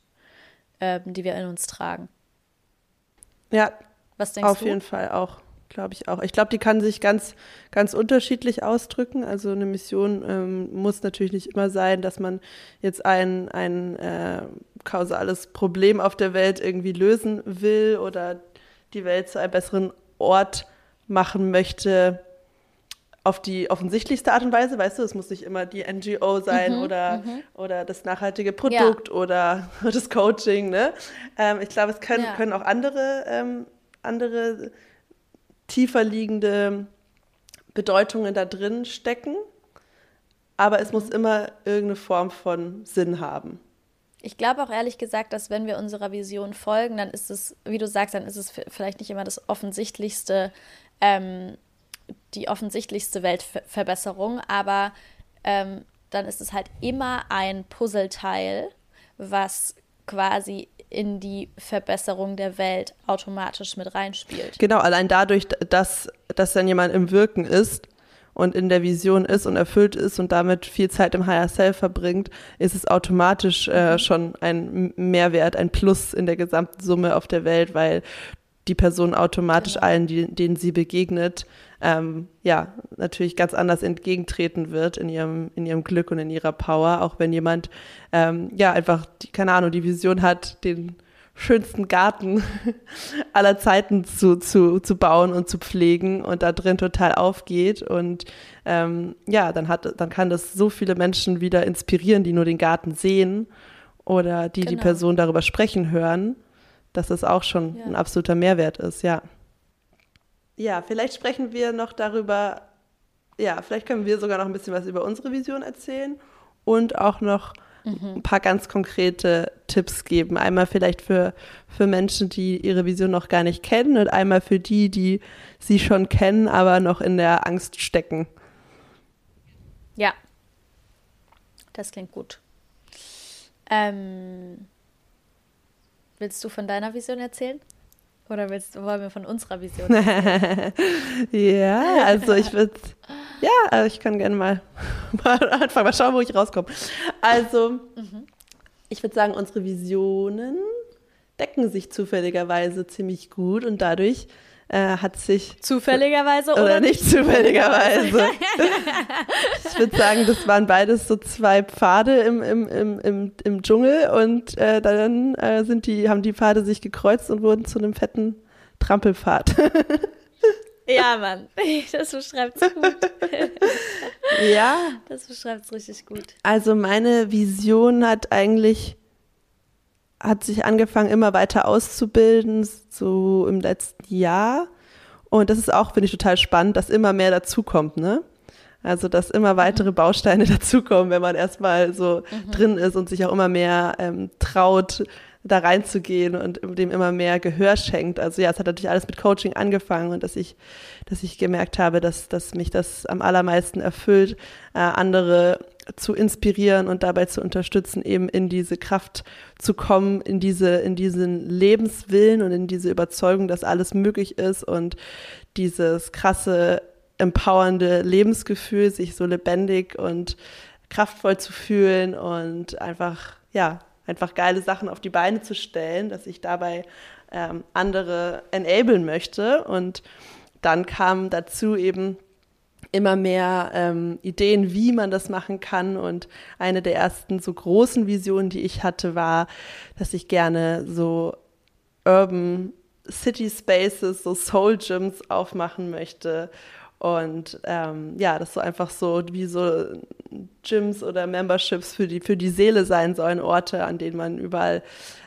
ähm, die wir in uns tragen. Ja, was denkst auf du? Auf jeden Fall auch, glaube ich auch. Ich glaube, die kann sich ganz, ganz unterschiedlich ausdrücken. Also eine Mission ähm, muss natürlich nicht immer sein, dass man jetzt ein, ein äh, kausales Problem auf der Welt irgendwie lösen will oder die Welt zu einem besseren Ort machen möchte. Auf die offensichtlichste Art und Weise, weißt du, es muss nicht immer die NGO sein mhm, oder, mhm. oder das nachhaltige Produkt ja. oder das Coaching. Ne? Ähm, ich glaube, es können, ja. können auch andere, ähm, andere tiefer liegende Bedeutungen da drin stecken, aber es mhm. muss immer irgendeine Form von Sinn haben. Ich glaube auch ehrlich gesagt, dass wenn wir unserer Vision folgen, dann ist es, wie du sagst, dann ist es vielleicht nicht immer das offensichtlichste ähm, die offensichtlichste Weltverbesserung, aber ähm, dann ist es halt immer ein Puzzleteil, was quasi in die Verbesserung der Welt automatisch mit reinspielt. Genau, allein dadurch, dass, dass dann jemand im Wirken ist und in der Vision ist und erfüllt ist und damit viel Zeit im Higher Self verbringt, ist es automatisch äh, mhm. schon ein Mehrwert, ein Plus in der gesamten Summe auf der Welt, weil die Person automatisch genau. allen, die, denen sie begegnet, ähm, ja, natürlich ganz anders entgegentreten wird in ihrem, in ihrem Glück und in ihrer Power, auch wenn jemand, ähm, ja, einfach, die, keine Ahnung, die Vision hat, den schönsten Garten aller Zeiten zu, zu, zu bauen und zu pflegen und da drin total aufgeht. Und ähm, ja, dann, hat, dann kann das so viele Menschen wieder inspirieren, die nur den Garten sehen oder die genau. die Person darüber sprechen hören dass das auch schon ja. ein absoluter Mehrwert ist, ja. Ja, vielleicht sprechen wir noch darüber, ja, vielleicht können wir sogar noch ein bisschen was über unsere Vision erzählen und auch noch mhm. ein paar ganz konkrete Tipps geben. Einmal vielleicht für, für Menschen, die ihre Vision noch gar nicht kennen und einmal für die, die sie schon kennen, aber noch in der Angst stecken. Ja, das klingt gut. Ähm, Willst du von deiner Vision erzählen? Oder willst, wollen wir von unserer Vision erzählen? ja, also ich würde, ja, also ich kann gerne mal, mal anfangen, mal schauen, wo ich rauskomme. Also, mhm. ich würde sagen, unsere Visionen decken sich zufälligerweise ziemlich gut und dadurch äh, hat sich. Zufälligerweise oder, oder nicht zufälligerweise? ich würde sagen, das waren beides so zwei Pfade im, im, im, im, im Dschungel und äh, dann äh, sind die, haben die Pfade sich gekreuzt und wurden zu einem fetten Trampelpfad. Ja, Mann, das beschreibt es gut. ja. Das beschreibt es richtig gut. Also meine Vision hat eigentlich hat sich angefangen, immer weiter auszubilden, so im letzten Jahr. Und das ist auch, finde ich, total spannend, dass immer mehr dazukommt, ne? Also, dass immer weitere mhm. Bausteine dazukommen, wenn man erstmal so mhm. drin ist und sich auch immer mehr ähm, traut, da reinzugehen und dem immer mehr Gehör schenkt. Also ja, es hat natürlich alles mit Coaching angefangen und dass ich, dass ich gemerkt habe, dass, dass mich das am allermeisten erfüllt, äh, andere zu inspirieren und dabei zu unterstützen, eben in diese Kraft zu kommen, in diese, in diesen Lebenswillen und in diese Überzeugung, dass alles möglich ist und dieses krasse, empowernde Lebensgefühl, sich so lebendig und kraftvoll zu fühlen und einfach, ja, einfach geile Sachen auf die Beine zu stellen, dass ich dabei ähm, andere enablen möchte. Und dann kam dazu eben immer mehr ähm, Ideen, wie man das machen kann. Und eine der ersten so großen Visionen, die ich hatte, war, dass ich gerne so Urban City Spaces, so Soul Gyms aufmachen möchte und ähm, ja, das so einfach so wie so Gyms oder Memberships für die, für die Seele sein sollen, Orte, an denen man überall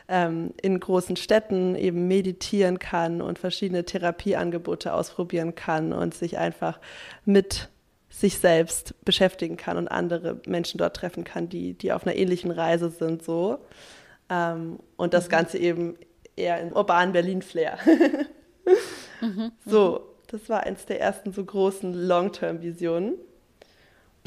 ähm, in großen Städten eben meditieren kann und verschiedene Therapieangebote ausprobieren kann und sich einfach mit sich selbst beschäftigen kann und andere Menschen dort treffen kann, die, die auf einer ähnlichen Reise sind, so. Ähm, und das mhm. Ganze eben eher in urbanen Berlin-Flair. mhm, so, das war eins der ersten so großen Long-Term-Visionen.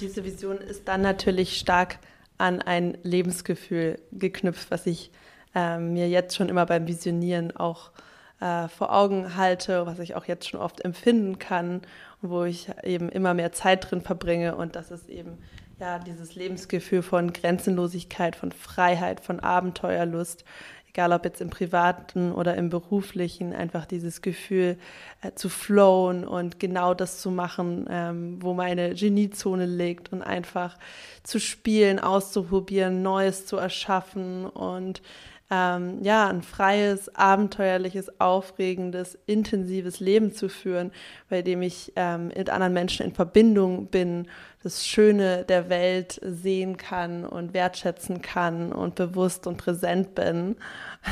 Diese Vision ist dann natürlich stark an ein Lebensgefühl geknüpft, was ich äh, mir jetzt schon immer beim Visionieren auch äh, vor Augen halte, was ich auch jetzt schon oft empfinden kann, wo ich eben immer mehr Zeit drin verbringe. Und das ist eben ja dieses Lebensgefühl von Grenzenlosigkeit, von Freiheit, von Abenteuerlust, egal ob jetzt im privaten oder im beruflichen, einfach dieses Gefühl äh, zu flowen und genau das zu machen, ähm, wo meine Geniezone liegt und einfach zu spielen, auszuprobieren, Neues zu erschaffen und ähm, ja, ein freies, abenteuerliches, aufregendes, intensives Leben zu führen, bei dem ich ähm, mit anderen Menschen in Verbindung bin, das Schöne der Welt sehen kann und wertschätzen kann und bewusst und präsent bin.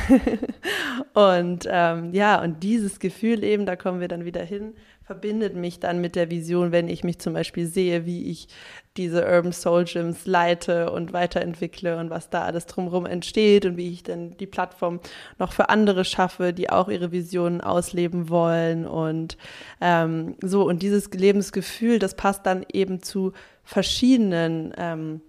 und ähm, ja, und dieses Gefühl eben, da kommen wir dann wieder hin, verbindet mich dann mit der Vision, wenn ich mich zum Beispiel sehe, wie ich diese Urban Soul Gyms leite und weiterentwickle und was da alles drumherum entsteht und wie ich dann die Plattform noch für andere schaffe, die auch ihre Visionen ausleben wollen und ähm, so. Und dieses Lebensgefühl, das passt dann eben zu verschiedenen ähm,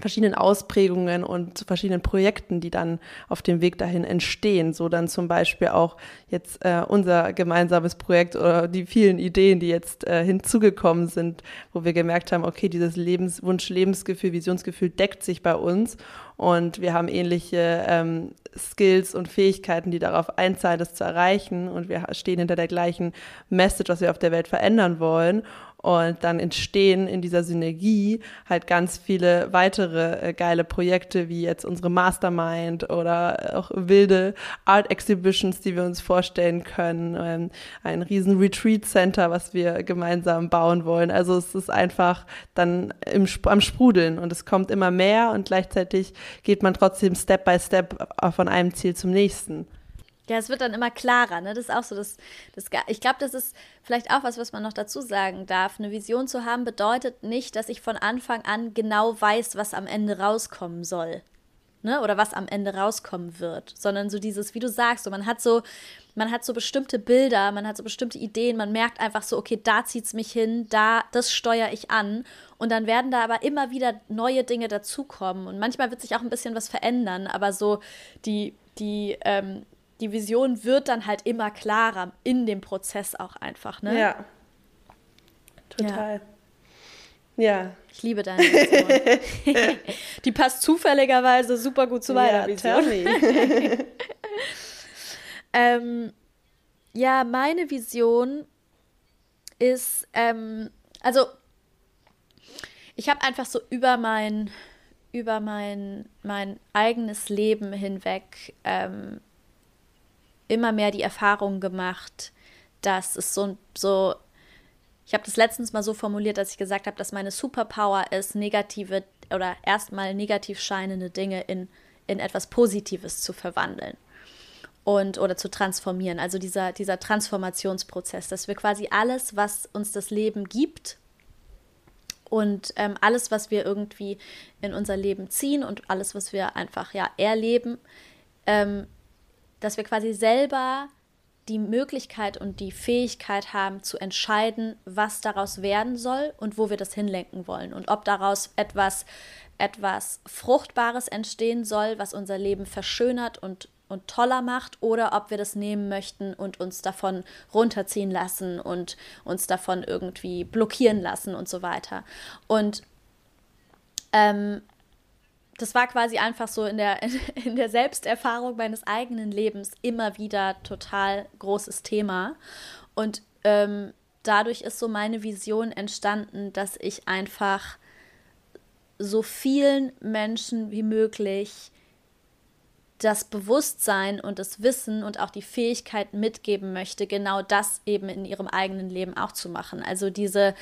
verschiedenen Ausprägungen und zu verschiedenen Projekten, die dann auf dem Weg dahin entstehen. So dann zum Beispiel auch jetzt äh, unser gemeinsames Projekt oder die vielen Ideen, die jetzt äh, hinzugekommen sind, wo wir gemerkt haben, okay, dieses Lebenswunsch, Lebensgefühl, Visionsgefühl deckt sich bei uns. Und wir haben ähnliche ähm, Skills und Fähigkeiten, die darauf einzahlen, das zu erreichen. Und wir stehen hinter der gleichen Message, was wir auf der Welt verändern wollen und dann entstehen in dieser Synergie halt ganz viele weitere äh, geile Projekte, wie jetzt unsere Mastermind oder auch wilde Art Exhibitions, die wir uns vorstellen können. Ähm, ein riesen Retreat Center, was wir gemeinsam bauen wollen. Also es ist einfach dann im, am Sprudeln und es kommt immer mehr und gleichzeitig geht man trotzdem Step by Step von einem Ziel zum nächsten. Ja, es wird dann immer klarer, ne? Das ist auch so, das, das, ich glaube, das ist vielleicht auch was, was man noch dazu sagen darf. Eine Vision zu haben bedeutet nicht, dass ich von Anfang an genau weiß, was am Ende rauskommen soll. Ne? Oder was am Ende rauskommen wird. Sondern so dieses, wie du sagst, so man hat so, man hat so bestimmte Bilder, man hat so bestimmte Ideen, man merkt einfach so, okay, da zieht es mich hin, da, das steuere ich an. Und dann werden da aber immer wieder neue Dinge dazukommen. Und manchmal wird sich auch ein bisschen was verändern, aber so die, die, ähm, die Vision wird dann halt immer klarer in dem Prozess auch einfach, ne? Ja. Total. Ja. ja. Ich liebe deine Vision. die passt zufälligerweise super gut zu meiner ja, Vision. ähm, ja, meine Vision ist, ähm, also ich habe einfach so über mein, über mein, mein eigenes Leben hinweg ähm, immer mehr die Erfahrung gemacht, dass es so, so ich habe das letztens mal so formuliert, dass ich gesagt habe, dass meine Superpower ist, negative oder erstmal negativ scheinende Dinge in, in etwas Positives zu verwandeln und oder zu transformieren. Also dieser, dieser Transformationsprozess, dass wir quasi alles, was uns das Leben gibt und ähm, alles, was wir irgendwie in unser Leben ziehen und alles, was wir einfach ja erleben, ähm, dass wir quasi selber die Möglichkeit und die Fähigkeit haben zu entscheiden, was daraus werden soll und wo wir das hinlenken wollen und ob daraus etwas etwas fruchtbares entstehen soll, was unser Leben verschönert und und toller macht oder ob wir das nehmen möchten und uns davon runterziehen lassen und uns davon irgendwie blockieren lassen und so weiter. Und ähm, das war quasi einfach so in der, in der Selbsterfahrung meines eigenen Lebens immer wieder total großes Thema. Und ähm, dadurch ist so meine Vision entstanden, dass ich einfach so vielen Menschen wie möglich das Bewusstsein und das Wissen und auch die Fähigkeit mitgeben möchte, genau das eben in ihrem eigenen Leben auch zu machen. Also diese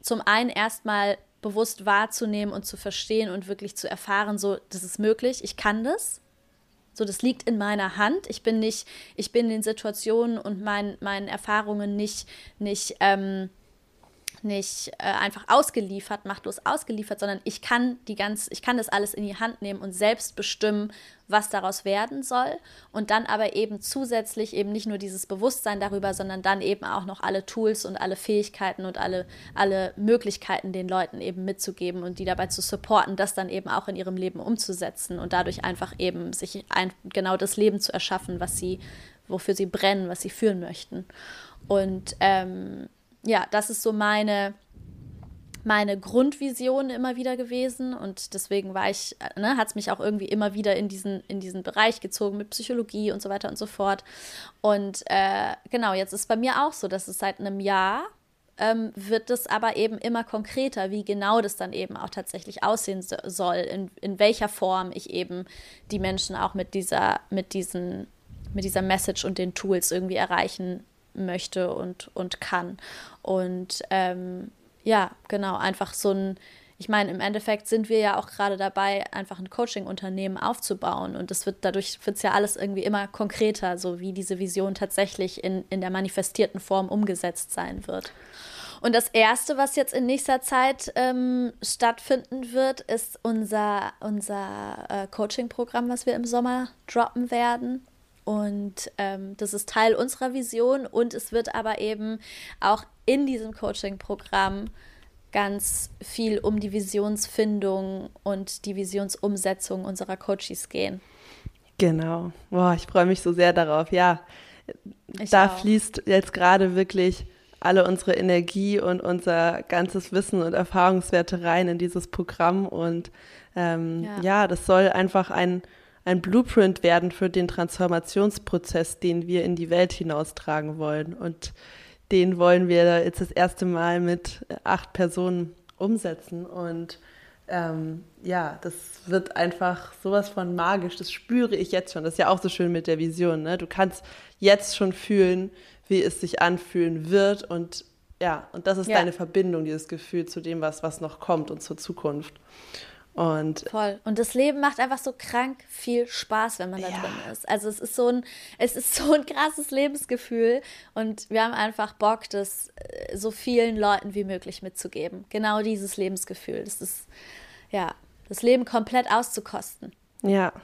zum einen erstmal bewusst wahrzunehmen und zu verstehen und wirklich zu erfahren, so, das ist möglich, ich kann das. So, das liegt in meiner Hand. Ich bin nicht, ich bin in den Situationen und mein, meinen Erfahrungen nicht, nicht ähm, nicht äh, einfach ausgeliefert, machtlos ausgeliefert, sondern ich kann die ganz, ich kann das alles in die Hand nehmen und selbst bestimmen, was daraus werden soll. Und dann aber eben zusätzlich eben nicht nur dieses Bewusstsein darüber, sondern dann eben auch noch alle Tools und alle Fähigkeiten und alle, alle Möglichkeiten den Leuten eben mitzugeben und die dabei zu supporten, das dann eben auch in ihrem Leben umzusetzen und dadurch einfach eben sich ein, genau das Leben zu erschaffen, was sie, wofür sie brennen, was sie führen möchten. Und ähm, ja, das ist so meine, meine Grundvision immer wieder gewesen und deswegen war ich, ne, hat es mich auch irgendwie immer wieder in diesen, in diesen Bereich gezogen mit Psychologie und so weiter und so fort. Und äh, genau, jetzt ist bei mir auch so, dass es seit einem Jahr ähm, wird es aber eben immer konkreter, wie genau das dann eben auch tatsächlich aussehen so, soll, in, in welcher Form ich eben die Menschen auch mit dieser, mit diesen, mit dieser Message und den Tools irgendwie erreichen möchte und, und kann. Und ähm, ja, genau, einfach so ein, ich meine, im Endeffekt sind wir ja auch gerade dabei, einfach ein Coaching-Unternehmen aufzubauen. Und es wird dadurch wird es ja alles irgendwie immer konkreter, so wie diese Vision tatsächlich in, in der manifestierten Form umgesetzt sein wird. Und das Erste, was jetzt in nächster Zeit ähm, stattfinden wird, ist unser, unser äh, Coaching-Programm, was wir im Sommer droppen werden. Und ähm, das ist Teil unserer Vision und es wird aber eben auch in diesem Coaching-Programm ganz viel um die Visionsfindung und die Visionsumsetzung unserer Coaches gehen. Genau. Boah, ich freue mich so sehr darauf. Ja, ich da auch. fließt jetzt gerade wirklich alle unsere Energie und unser ganzes Wissen und Erfahrungswerte rein in dieses Programm. Und ähm, ja. ja. das soll einfach ein, ein Blueprint werden für den Transformationsprozess, den wir in die Welt hinaustragen wollen. Und den wollen wir jetzt das erste Mal mit acht Personen umsetzen. Und ähm, ja, das wird einfach sowas von magisch. Das spüre ich jetzt schon. Das ist ja auch so schön mit der Vision. Ne? Du kannst jetzt schon fühlen, wie es sich anfühlen wird. Und ja, und das ist ja. deine Verbindung, dieses Gefühl zu dem, was, was noch kommt und zur Zukunft. Und Voll. Und das Leben macht einfach so krank viel Spaß, wenn man da ja. drin ist. Also es ist so ein, es ist so ein krasses Lebensgefühl und wir haben einfach Bock, das äh, so vielen Leuten wie möglich mitzugeben. Genau dieses Lebensgefühl. Das ist, ja, das Leben komplett auszukosten. Ja.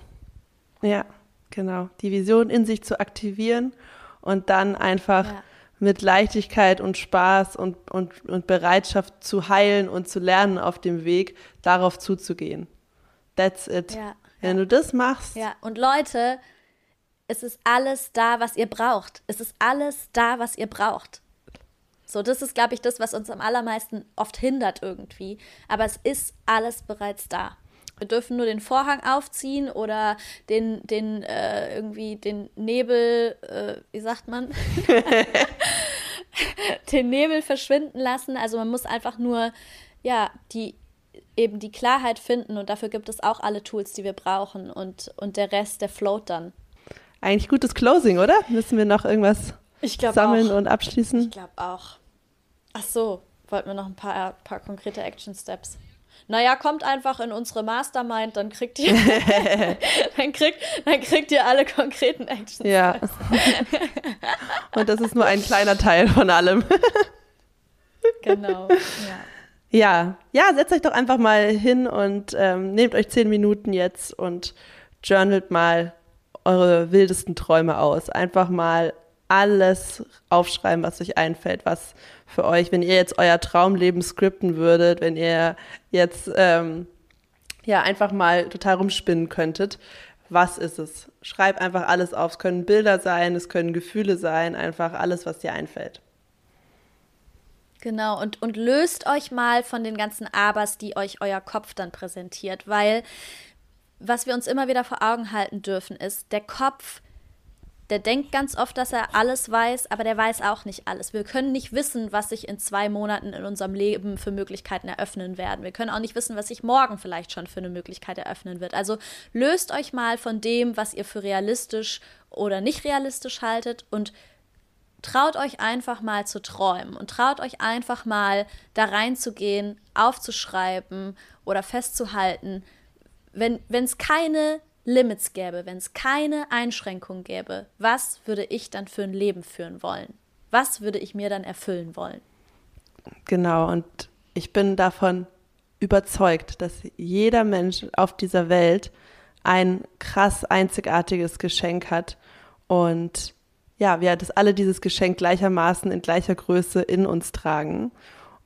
Ja, genau. Die Vision in sich zu aktivieren und dann einfach ja mit Leichtigkeit und Spaß und, und, und Bereitschaft zu heilen und zu lernen auf dem Weg, darauf zuzugehen. That's it. Ja, Wenn ja. du das machst. Ja, und Leute, es ist alles da, was ihr braucht. Es ist alles da, was ihr braucht. So, das ist, glaube ich, das, was uns am allermeisten oft hindert irgendwie. Aber es ist alles bereits da. Wir dürfen nur den Vorhang aufziehen oder den, den äh, irgendwie den Nebel, äh, wie sagt man? den Nebel verschwinden lassen. Also man muss einfach nur, ja, die eben die Klarheit finden und dafür gibt es auch alle Tools, die wir brauchen und, und der Rest, der float dann. Eigentlich gutes Closing, oder? Müssen wir noch irgendwas sammeln auch. und abschließen? Ich glaube auch. Ach so, wollten wir noch ein paar, paar konkrete Action Steps naja, kommt einfach in unsere Mastermind, dann kriegt ihr, dann kriegt, dann kriegt ihr alle konkreten Actions. Ja. Und das ist nur ein kleiner Teil von allem. genau, ja. Ja, ja, setzt euch doch einfach mal hin und ähm, nehmt euch zehn Minuten jetzt und journalt mal eure wildesten Träume aus. Einfach mal alles aufschreiben, was euch einfällt, was für euch, wenn ihr jetzt euer Traumleben skripten würdet, wenn ihr jetzt ähm, ja einfach mal total rumspinnen könntet, was ist es? Schreib einfach alles auf. Es können Bilder sein, es können Gefühle sein, einfach alles, was dir einfällt. Genau, und, und löst euch mal von den ganzen Abers, die euch euer Kopf dann präsentiert, weil was wir uns immer wieder vor Augen halten dürfen, ist, der Kopf der denkt ganz oft, dass er alles weiß, aber der weiß auch nicht alles. Wir können nicht wissen, was sich in zwei Monaten in unserem Leben für Möglichkeiten eröffnen werden. Wir können auch nicht wissen, was sich morgen vielleicht schon für eine Möglichkeit eröffnen wird. Also löst euch mal von dem, was ihr für realistisch oder nicht realistisch haltet und traut euch einfach mal zu träumen und traut euch einfach mal da reinzugehen, aufzuschreiben oder festzuhalten. Wenn es keine Limits gäbe, wenn es keine Einschränkung gäbe, was würde ich dann für ein Leben führen wollen? Was würde ich mir dann erfüllen wollen? Genau, und ich bin davon überzeugt, dass jeder Mensch auf dieser Welt ein krass einzigartiges Geschenk hat und ja, wir das alle dieses Geschenk gleichermaßen in gleicher Größe in uns tragen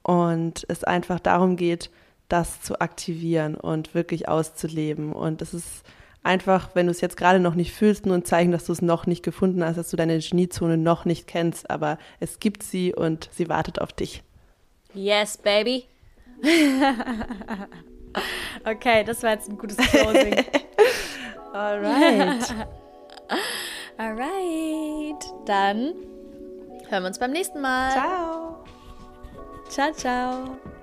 und es einfach darum geht, das zu aktivieren und wirklich auszuleben und es ist einfach, wenn du es jetzt gerade noch nicht fühlst, nur ein Zeichen, dass du es noch nicht gefunden hast, dass du deine Geniezone noch nicht kennst. Aber es gibt sie und sie wartet auf dich. Yes, baby. okay, das war jetzt ein gutes Closing. Alright. Alright. Dann hören wir uns beim nächsten Mal. Ciao. Ciao, ciao.